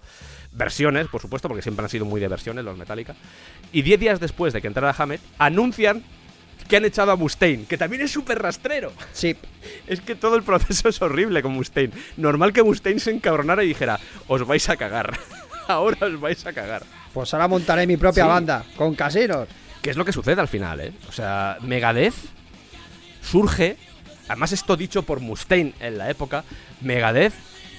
Versiones, por supuesto, porque siempre han sido muy de versiones los Metallica. Y 10 días después de que entrara Hammett, anuncian que han echado a Mustaine, que también es súper rastrero. Sí. Es que todo el proceso es horrible con Mustaine. Normal que Mustaine se encabronara y dijera, os vais a cagar. Ahora os vais a cagar. Pues ahora montaré mi propia Sí. banda. Con casinos. ¿Qué es lo que sucede al final, eh? O sea, Megadeth surge, además esto dicho por Mustaine en la época, Megadeth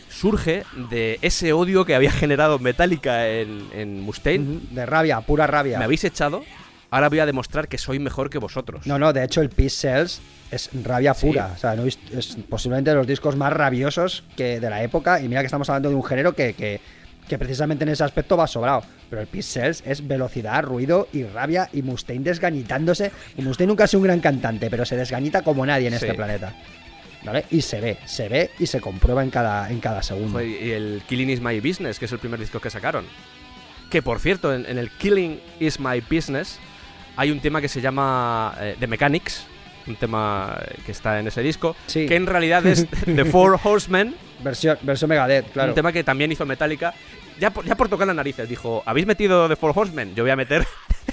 surge de ese odio que había generado Metallica en, en Mustaine. De rabia, pura rabia. Me habéis echado, ahora voy a demostrar que soy mejor que vosotros. No, no, de hecho el Peace Cells es rabia Sí. pura. O sea, no es, posiblemente de los discos más rabiosos que de la época. Y mira que estamos hablando de un género que, que, que precisamente en ese aspecto va sobrado. Pero el Peace Cells es velocidad, ruido y rabia. Y Mustaine desgañitándose. Y Mustaine nunca ha sido un gran cantante, pero se desgañita como nadie en Sí. este planeta. ¿Vale? Y se ve, se ve y se comprueba en cada, en cada segundo. Y el Killing is My Business, que es el primer disco que sacaron. Que por cierto, en, en el Killing is My Business hay un tema que se llama eh, The Mechanics, un tema que está en ese disco, Sí. que en realidad es The Four Horsemen, Versión, versión Megadeth, claro. un tema que también hizo Metallica. Ya por, ya por tocar las narices, dijo, ¿habéis metido The Four Horsemen? Yo voy a meter,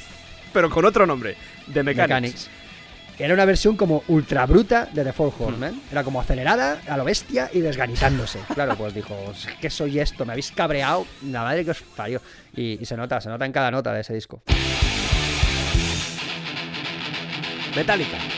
pero con otro nombre, The Mechanics. Mechanics. Era una versión como ultra bruta de The Four Horsemen. Era como acelerada, a lo bestia y desganitándose. Claro, pues dijo, ¿qué soy esto? Me habéis cabreado, la madre que os parió. Y, y se nota, se nota en cada nota de ese disco. Metallica.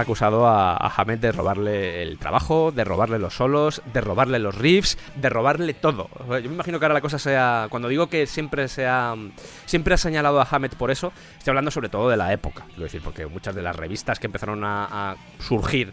Acusado a, a Hammett de robarle el trabajo, de robarle los solos, de robarle los riffs, de robarle todo. Yo me imagino que ahora la cosa sea. Cuando digo que siempre se ha, siempre ha señalado a Hammett por eso, estoy hablando sobre todo de la época. Quiero decir, porque muchas de las revistas que empezaron a surgir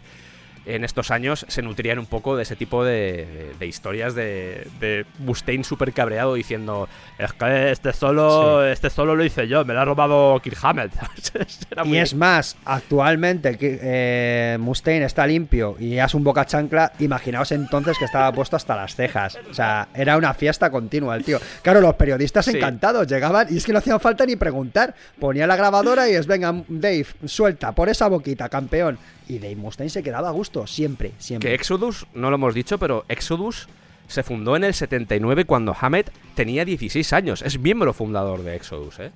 en estos años se nutrían un poco de ese tipo de, de- de historias de, de Mustaine súper cabreado diciendo es que este solo, este solo lo hice yo, me lo ha robado Kirk Hammett. Y muy- es más, actualmente eh, Mustaine está limpio y es un boca chancla, imaginaos entonces que estaba puesto hasta las cejas. O sea, era una fiesta continua el tío. Claro, los periodistas Sí. encantados llegaban y es que no hacía falta ni preguntar. Ponía la grabadora y es, venga, Dave, suelta, por esa boquita, campeón. Y Dave Mustaine se quedaba a gusto, siempre, siempre. Que Exodus, no lo hemos dicho, pero Exodus se fundó en el 79 cuando Hammett tenía 16 años. Es miembro fundador de Exodus, ¿eh?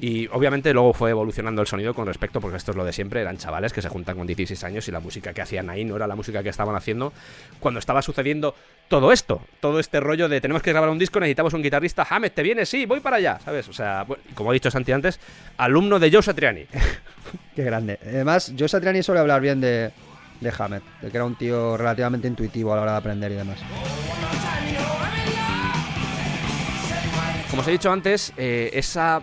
Y obviamente luego fue evolucionando el sonido con respecto, porque esto es lo de siempre, eran chavales que se juntan con 16 años y la música que hacían ahí no era la música que estaban haciendo cuando estaba sucediendo todo esto, todo este rollo de tenemos que grabar un disco, necesitamos un guitarrista, Hammett, ¿te viene? Sí, voy para allá, ¿sabes? O sea, bueno, como ha dicho Santi antes, alumno de Joe Satriani. Qué grande. Además, Joe Satriani suele hablar bien de, de Hammett, de que era un tío relativamente intuitivo a la hora de aprender y demás. Como os he dicho antes, eh, esa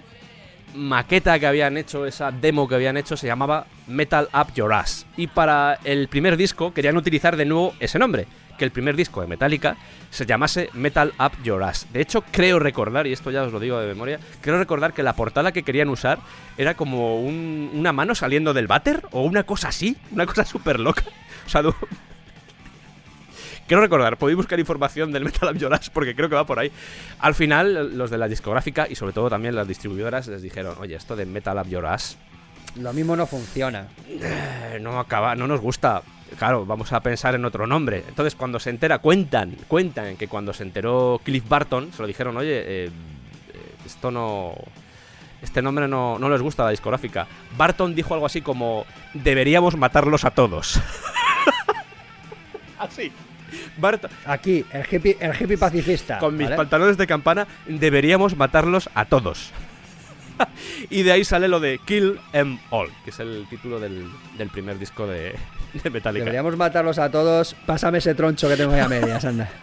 maqueta que habían hecho, esa demo que habían hecho, se llamaba Metal Up Your Ass. Y para el primer disco querían utilizar de nuevo ese nombre, que el primer disco de Metallica se llamase Metal Up Your Ass. De hecho, creo recordar, y esto ya os lo digo de memoria, creo recordar que la portada que querían usar era como un- una mano saliendo del váter, o una cosa así, una cosa súper loca. O sea, Quiero recordar, podéis buscar información del Metal Up Your Ass porque creo que va por ahí. Al final, los de la discográfica y sobre todo también las distribuidoras les dijeron, oye, esto de Metal Up Your Ass Lo mismo no funciona. eh, no acaba, no nos gusta. Claro, vamos a pensar en otro nombre. Entonces, cuando se entera, cuentan, cuentan que cuando se enteró Cliff Barton, se lo dijeron, oye, eh, eh, esto no. Este nombre no, no les gusta a la discográfica. Barton dijo algo así como: Deberíamos matarlos a todos. así. Barton, Aquí, el hippie, el hippie pacifista. con mis ¿vale? pantalones de campana, deberíamos matarlos a todos. y de ahí sale lo de Kill Em All, que es el título del, del primer disco de, de Metallica. Deberíamos matarlos a todos. Pásame ese troncho que tengo ahí a medias, anda.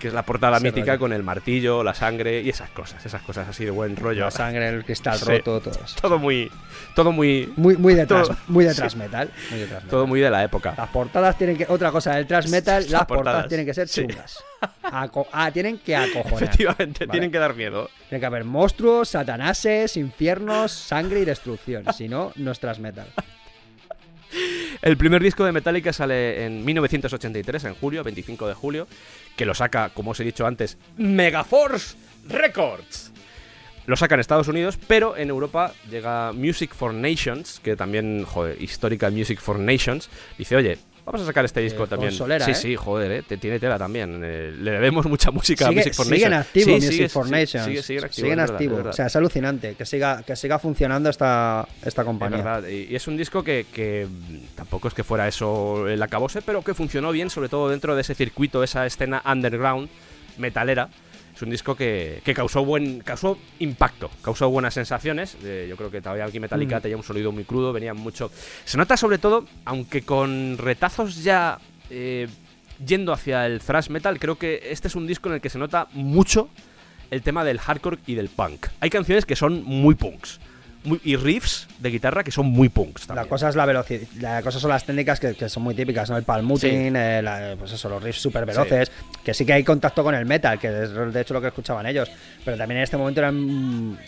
Que es la portada Ese mítica rollo. con el martillo, la sangre y esas cosas, esas cosas así de buen rollo. La sangre, el cristal Sí. roto, todo eso. Todo muy. Todo muy. Muy, muy detrás, Todo- muy detrás metal. Muy Todo metal. muy de la época. Las portadas tienen que. Otra cosa, el thrash metal, Las las portadas, portadas tienen que ser sí. chungas. Aco- ah, tienen que acojonar. Efectivamente, Vale. tienen que dar miedo. Tiene que haber monstruos, satanases, infiernos, sangre y destrucción. Si no, no es thrash metal. El primer disco de Metallica sale en 1983, en julio, 25 de julio, que lo saca, como os he dicho antes, Megaforce Records. Lo saca en Estados Unidos, pero en Europa llega Music for Nations, que también, joder, histórica Music for Nations, dice, oye, vamos a sacar este disco también. sí, ¿eh? sí, joder, eh, te tiene tela también. eh, le debemos mucha música a Music for sigue en Nations. activo Sí, Music sigue- for Nations. Sigue, sigue en activo. Sigue en es verdad, activo. es verdad. o sea, es alucinante que siga, que siga funcionando esta, esta Es compañía. verdad, y y es un disco que, que, mm, tampoco es que fuera eso el acabose, pero que funcionó bien, sobre todo dentro de ese circuito, esa escena underground metalera. Es un disco que, que causó buen causó impacto, causó buenas sensaciones. Eh, yo creo que todavía aquí Metallica Mm. tenía un sonido muy crudo, venía mucho. Se nota sobre todo, aunque con retazos ya eh, yendo hacia el thrash metal, creo que este es un disco en el que se nota mucho el tema del hardcore y del punk. Hay canciones que son muy punks. Muy- y riffs de guitarra que son muy punks también. La cosa es la velocidad, la cosa son las técnicas que, que son muy típicas, ¿no? El palmuting, eh, la- pues eso, los riffs súper veloces, que sí que hay contacto con el metal, que es de hecho lo que escuchaban ellos, pero también en este momento eran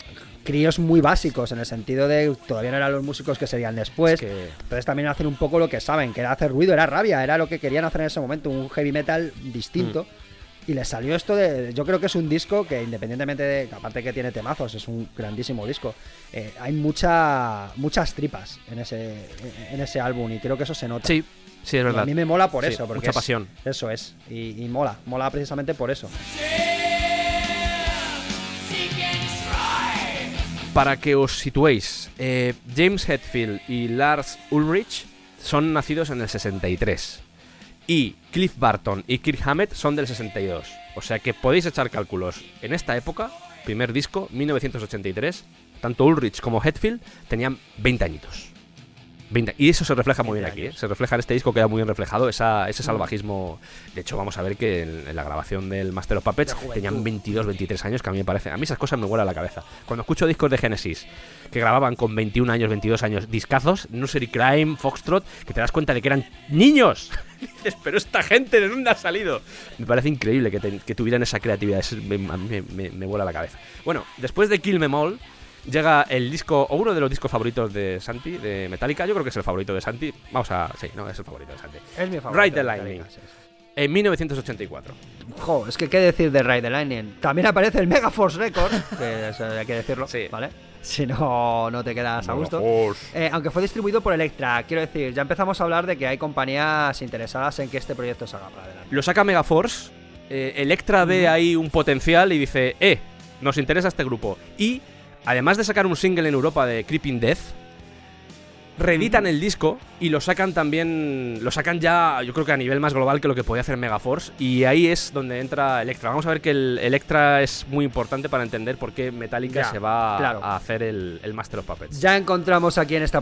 críos muy básicos, en el sentido de todavía no eran los músicos que serían después, Es que- entonces también hacen un poco lo que saben, que era hacer ruido, era rabia, era lo que querían hacer en ese momento, un heavy metal distinto. Mm. Y les salió esto de. Yo creo que es un disco que, independientemente de. Aparte que tiene temazos, es un grandísimo disco. eh, hay mucha, muchas tripas en ese, en ese álbum y creo que eso se nota. Sí, sí, es Y verdad. A mí me mola por Sí, eso. Porque mucha es- pasión. Eso es. Y, y mola. Mola precisamente por eso. Para que os situéis, eh, James Hetfield y Lars Ulrich son nacidos en el 63. Y Cliff Barton y Kirk Hammett son del 62. O sea que podéis echar cálculos. En esta época, primer disco, 1983, tanto Ulrich como Hetfield tenían 20 añitos. 20 Y eso se refleja muy bien aquí, ¿eh? se refleja en este disco, queda muy bien reflejado esa, ese salvajismo. De hecho, vamos a ver que en, en la grabación del Master of Puppets tenían 22, 23 años, que a mí me parece. A mí esas cosas me vuelan la cabeza. Cuando escucho discos de Genesis que grababan con 21 años, 22 años, discazos, Nursery Crime, Foxtrot, que te das cuenta de que eran niños. Dices, pero esta gente de dónde ha salido. Me parece increíble que, te- que tuvieran esa creatividad, es- me, a mí me, me- me vuela la cabeza. Bueno, después de Kill Them All, llega el disco, o uno de los discos favoritos de Santi, de Metallica, yo creo que es el favorito de Santi. Vamos a. Sí, no, es el favorito de Santi. Es mi favorito. Ride the Lightning. Metallica, sí, sí. En 1984. Jo, es que qué decir de Ride the Lightning. También aparece el Megaforce Record, que eso hay que decirlo, Sí. ¿vale? Si no, no te quedas a gusto. Eh, aunque fue distribuido por Electra, quiero decir, ya empezamos a hablar de que hay compañías interesadas en que este proyecto salga para adelante. Lo saca Megaforce. eh, Electra ve ahí un potencial y dice: Eh, nos interesa este grupo. Y además de sacar un single en Europa de Creeping Death, reeditan el disco y lo sacan también. Lo sacan ya, yo creo que a nivel más global que lo que podía hacer Megaforce. Y ahí es donde entra Electra. Vamos a ver que el Electra es muy importante para entender por qué Metallica Ya, se va a- claro. a hacer el, el Master of Puppets. Ya encontramos aquí en esta,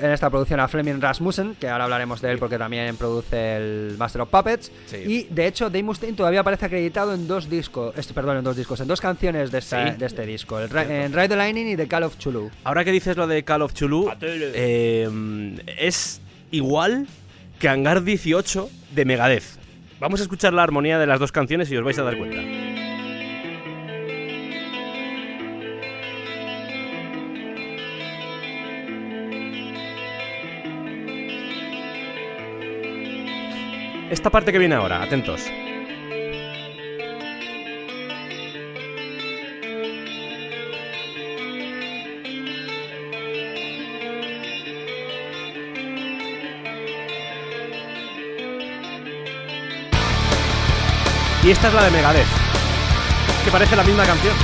en esta producción a Fleming Rasmussen, que ahora hablaremos de él porque también produce el Master of Puppets. Sí. Y de hecho, Dave Mustaine todavía aparece acreditado en dos discos, este, perdón, en dos discos, en dos canciones de, esta- Sí. de este disco, el, en Ride the Lightning y The Call of Chulu. Ahora que dices lo de Call of Chulu, eh, es igual que Hangar 18 de Megadeth. Vamos a escuchar la armonía de las dos canciones y os vais a dar cuenta. Esta parte que viene ahora, atentos. Y esta es la de Megadeth, que parece la misma canción.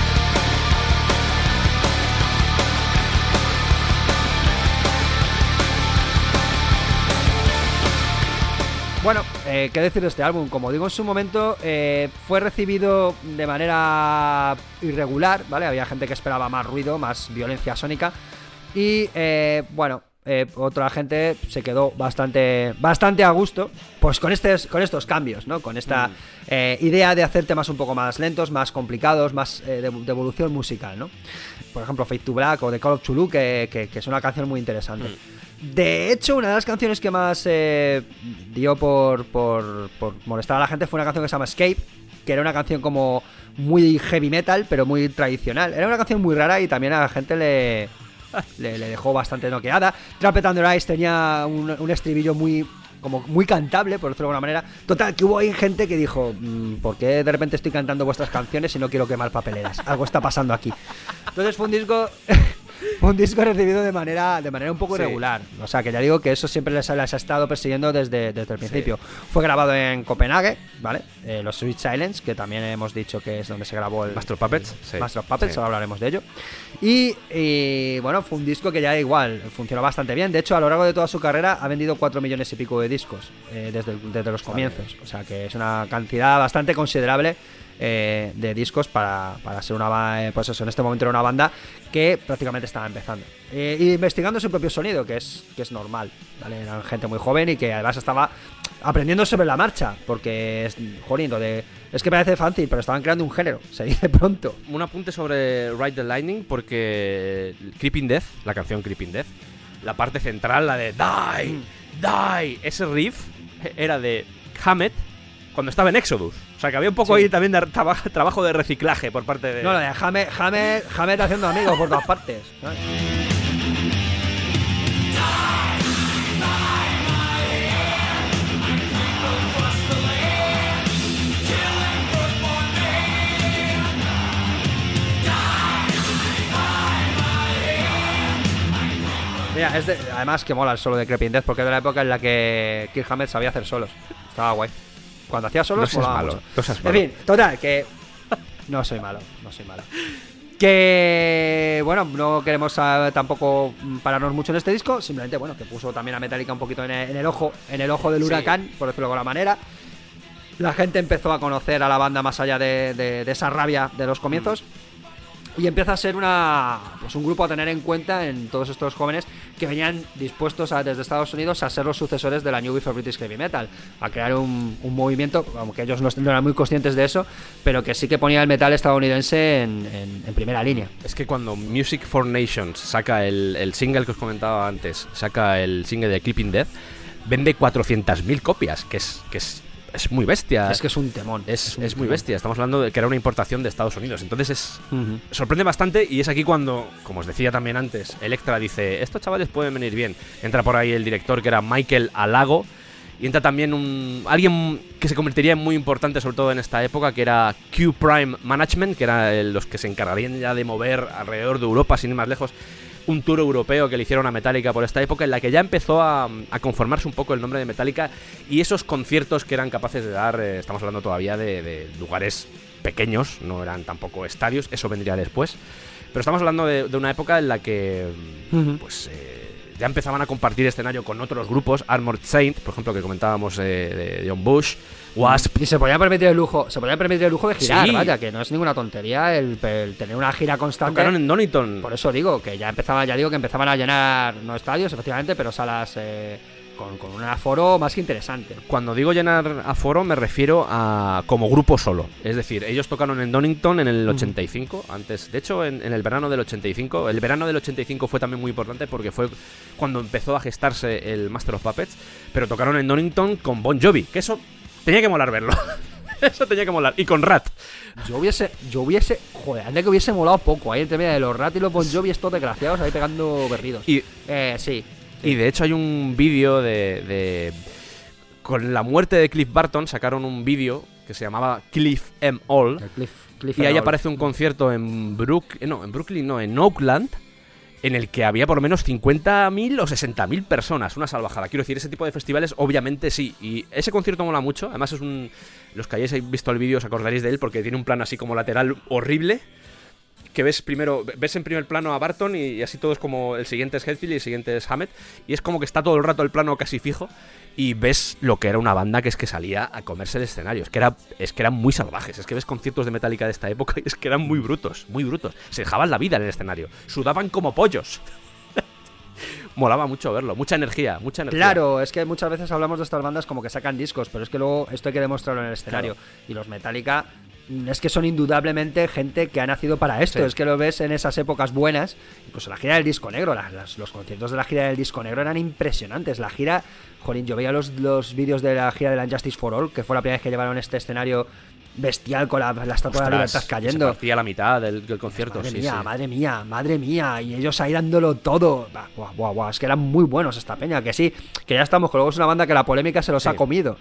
Bueno, eh, qué decir de este álbum. Como digo en su momento, eh, fue recibido de manera irregular, ¿vale? Había gente que esperaba más ruido, más violencia sónica. Y eh, bueno, eh, otra gente se quedó bastante, bastante a gusto, pues con, estos, con estos cambios, ¿no? Con esta eh, idea de hacer temas un poco más lentos, más complicados, más eh, de, de evolución musical, ¿no? Por ejemplo, Fate to Black o The Call of Chulu, que, que- que es una canción muy interesante. De hecho, una de las canciones que más eh, dio por, por, por molestar a la gente fue una canción que se llama Escape, que era una canción como muy heavy metal, pero muy tradicional. Era una canción muy rara y también a la gente le, le, dejó bastante noqueada. Trumpet Under Ice tenía un, un estribillo muy como muy cantable, por decirlo de alguna manera. Total, que hubo ahí gente que dijo, "Mm, ¿por qué de repente estoy cantando vuestras canciones y no quiero quemar papeleras? Algo está pasando aquí. Entonces fue un disco... un disco recibido de manera, de manera un poco Sí. irregular. O sea, que ya digo que eso siempre les, les ha estado persiguiendo desde, desde el principio. Fue grabado en Copenhague, ¿vale? Eh, los Sweet Silence, que también hemos dicho que es donde se grabó el Master of Puppets, sí. Master of Puppets, Sí. ahora hablaremos de ello. Y, y, bueno, fue un disco que ya igual funcionó bastante bien. De hecho, a lo largo de toda su carrera ha vendido 4 millones y pico de discos eh, desde, el- desde los comienzos. O sea que es una cantidad bastante considerable eh, de discos para, para ser una eh, pues eso, en este momento era una banda que prácticamente estaba empezando. Eh, investigando su propio sonido, que es, que es normal. ¿vale? Eran gente muy joven y que además estaba aprendiendo sobre la marcha. Porque es, jodiendo, de, es que parece fácil, pero estaban creando un género. Se dice pronto. Un apunte sobre Ride the Lightning porque Creeping Death, la canción Creeping Death, la parte central, la de Die, Die, ese riff era de Hammett cuando estaba en Exodus. O sea que había un poco Sí. ahí también de traba- trabajo de reciclaje por parte de... No, de Hamed, Hamed haciendo amigos por todas partes. ¿sabes? Mira, es de- además que mola el solo de Creeping Death porque es de la época en la que Kirk Hammett sabía hacer solos. Estaba guay. Cuando hacía solos, No seas molaba malo, mucho. no seas En malo. fin, total, que. No soy malo, no soy malo. Que bueno, no queremos ah, tampoco mm, pararnos mucho en este disco, simplemente bueno, que puso también a Metallica un poquito en el, en el ojo, en el ojo del Sí. huracán, por decirlo de alguna manera. La gente empezó a conocer a la banda más allá de, de- de esa rabia de los comienzos. Y empieza a ser una pues un grupo a tener en cuenta en todos estos jóvenes que venían dispuestos a, desde Estados Unidos a ser los sucesores de la New Wave of British Heavy Metal, a crear un, un movimiento, aunque ellos no, eran muy conscientes de eso, pero que sí que ponía el metal estadounidense en, en- primera línea. Es que cuando Music for Nations saca el, el single que os comentaba antes, saca el single de Keeping Death, vende 400.000 copias, que es, que es, es muy bestia. Es que es un temón. es, un es muy temón. bestia. Estamos hablando de que era una importación de Estados Unidos. Entonces es sorprende bastante y es aquí cuando, como os decía también antes, Electra dice, estos chavales pueden venir bien. Entra por ahí el director que era Michael Alago y entra también un alguien que se convertiría en muy importante sobre todo en esta época que era Q Prime Management, que eran los que se encargarían ya de mover alrededor de Europa sin ir más lejos un tour europeo que le hicieron a Metallica por esta época en la que ya empezó a, a conformarse un poco el nombre de Metallica y esos conciertos que eran capaces de dar, eh, estamos hablando todavía de, de lugares pequeños, no eran tampoco estadios, eso vendría después, pero estamos hablando de, de una época en la que Ujú. pues eh, ya empezaban a compartir escenario con otros grupos, Armored Saint, por ejemplo, que comentábamos eh, de John Bush, Wasp, Y se podía permitir el lujo, se podía permitir el lujo de girar, Sí. vaya, que no es ninguna tontería el, el tener una gira constante. tocaron en Donington. Por eso digo que ya empezaban, ya digo que empezaban a llenar no estadios, efectivamente, pero salas eh, con, con un aforo más que interesante. Cuando digo llenar aforo me refiero a como grupo solo. Es decir, ellos tocaron en Donington en el 85, antes, de hecho en, en el verano del 85. El verano del 85 fue también muy importante porque fue cuando empezó a gestarse el Master of Puppets, pero tocaron en Donington con Bon Jovi, que eso tenía que molar verlo. eso tenía que molar. Y con Rat. Yo hubiese, yo hubiese, joder, ande que hubiese molado poco ahí entre medio de los Rat y los Bon Jovi, estos desgraciados ahí pegando berridos. Y, Eh, sí. y de hecho hay un vídeo de, de- Con la muerte de Cliff Barton sacaron un vídeo que se llamaba Cliff M. All. Cliff, Cliff Y ahí All. aparece un concierto en Brook, eh, no, en Brooklyn, no, en Oakland, en el que había por lo menos 50.000 o 60.000 personas, una salvajada. Quiero decir, ese tipo de festivales obviamente sí. Y ese concierto mola mucho, además es un... Los que hayáis visto el vídeo os acordaréis de él porque tiene un plano así como lateral horrible. Que ves primero, ves en primer plano a Barton y, y así todo es como el siguiente es Hetfield y el siguiente es Hammett. Y es como que está todo el rato el plano casi fijo. Y ves lo que era una banda que es que salía a comerse el escenario. Es que, era, es que eran muy salvajes. Es que ves conciertos de Metallica de esta época y es que eran muy brutos, muy brutos. Se dejaban la vida en el escenario. Sudaban como pollos. Molaba mucho verlo. Mucha energía, mucha energía. Claro, es que muchas veces hablamos de estas bandas como que sacan discos, pero es que luego esto hay que demostrarlo en el escenario. Y los Metallica es que son indudablemente gente que ha nacido para esto. Sí. Es que lo ves en esas épocas buenas, incluso la gira del disco negro, las- las- los conciertos de la gira del disco negro eran impresionantes. La gira, jolín, yo veía los, los vídeos de la gira de la Injustice for All, que fue la primera vez que llevaron este escenario bestial con la, la estatua de la libertad Se cayendo. partía la mitad del, del concierto. Madre sí, mía, sí. madre mía, madre mía. Y ellos ahí dándolo todo. Buah, buah, buah. Es que eran muy buenos esta peña. Que sí, que ya estamos. Que luego es una banda que la polémica se los ha comido.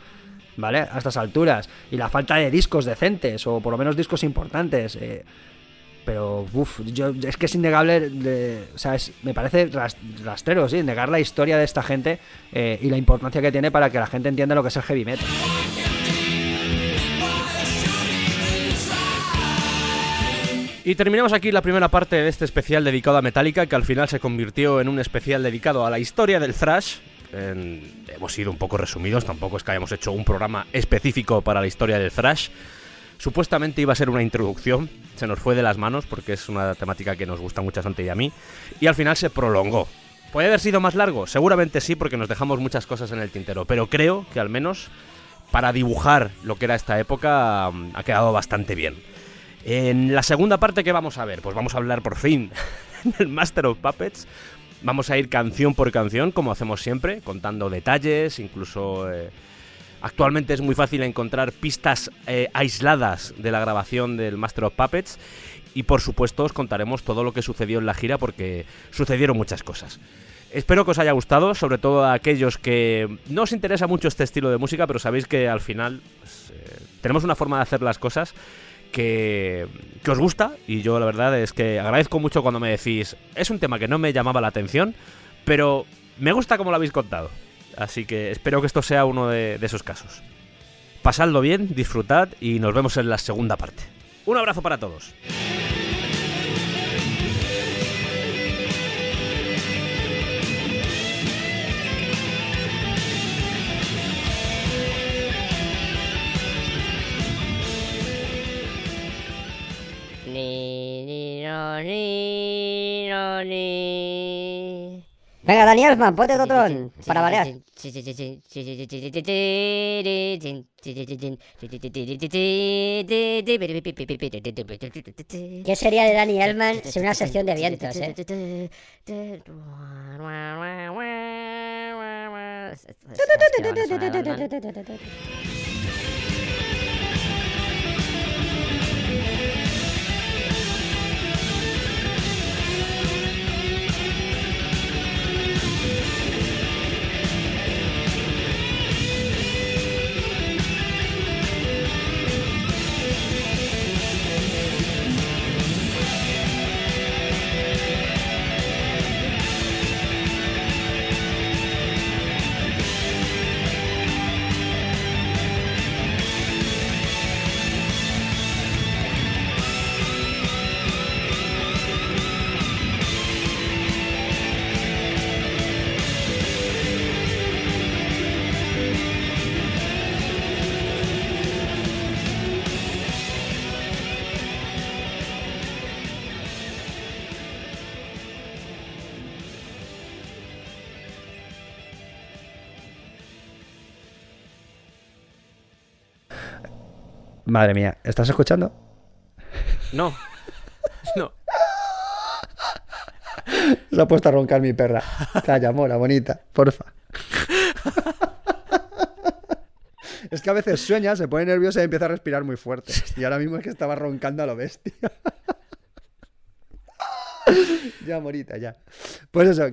¿Vale? A estas alturas. Y la falta de discos decentes. O por lo menos discos importantes. eh, pero, uff, es que es innegable. o sea, me parece ras- rastrero, sí, negar la historia de esta gente eh, y la importancia que tiene para que la gente entienda lo que es el heavy metal. Y terminamos aquí la primera parte de este especial dedicado a Metallica, que al final se convirtió en un especial dedicado a la historia del thrash. Hemos sido un poco resumidos, tampoco es que hayamos hecho un programa específico para la historia del thrash. Supuestamente iba a ser una introducción, se nos fue de las manos porque es una temática que nos gusta mucho a Santi y a mí, y al final se prolongó. ¿Puede haber sido más largo? Seguramente sí, porque nos dejamos muchas cosas en el tintero, pero creo que al menos para dibujar lo que era esta época mm, ha quedado bastante bien. En la segunda parte, ¿qué vamos a ver? Pues vamos a hablar por fin del Master of Puppets. Vamos a ir canción por canción, como hacemos siempre, contando detalles, incluso... eh, actualmente es muy fácil encontrar pistas eh, aisladas de la grabación del Master of Puppets. Y por supuesto os contaremos todo lo que sucedió en la gira porque sucedieron muchas cosas. Espero que os haya gustado, sobre todo a aquellos que no os interesa mucho este estilo de música, pero sabéis que al final pues, eh, tenemos una forma de hacer las cosas que, os gusta y yo la verdad es que agradezco mucho cuando me decís, es un tema que no me llamaba la atención, pero me gusta como lo habéis contado. Así que espero que esto sea uno de, de esos casos. Pasadlo bien, disfrutad y nos vemos en la segunda parte. Un abrazo para todos. Venga, Dani Elfman, ponte Totron para variar. ¿Qué sería de Dani Elfman sin una sección de vientos, eh? Madre mía, ¿estás escuchando? No. No. Se ha puesto a roncar mi perra. Calla, mora, bonita, porfa. Es que a veces sueña, se pone nerviosa y empieza a respirar muy fuerte. Y ahora mismo es que estaba roncando a lo bestia. Ya, morita, ya. Pues eso,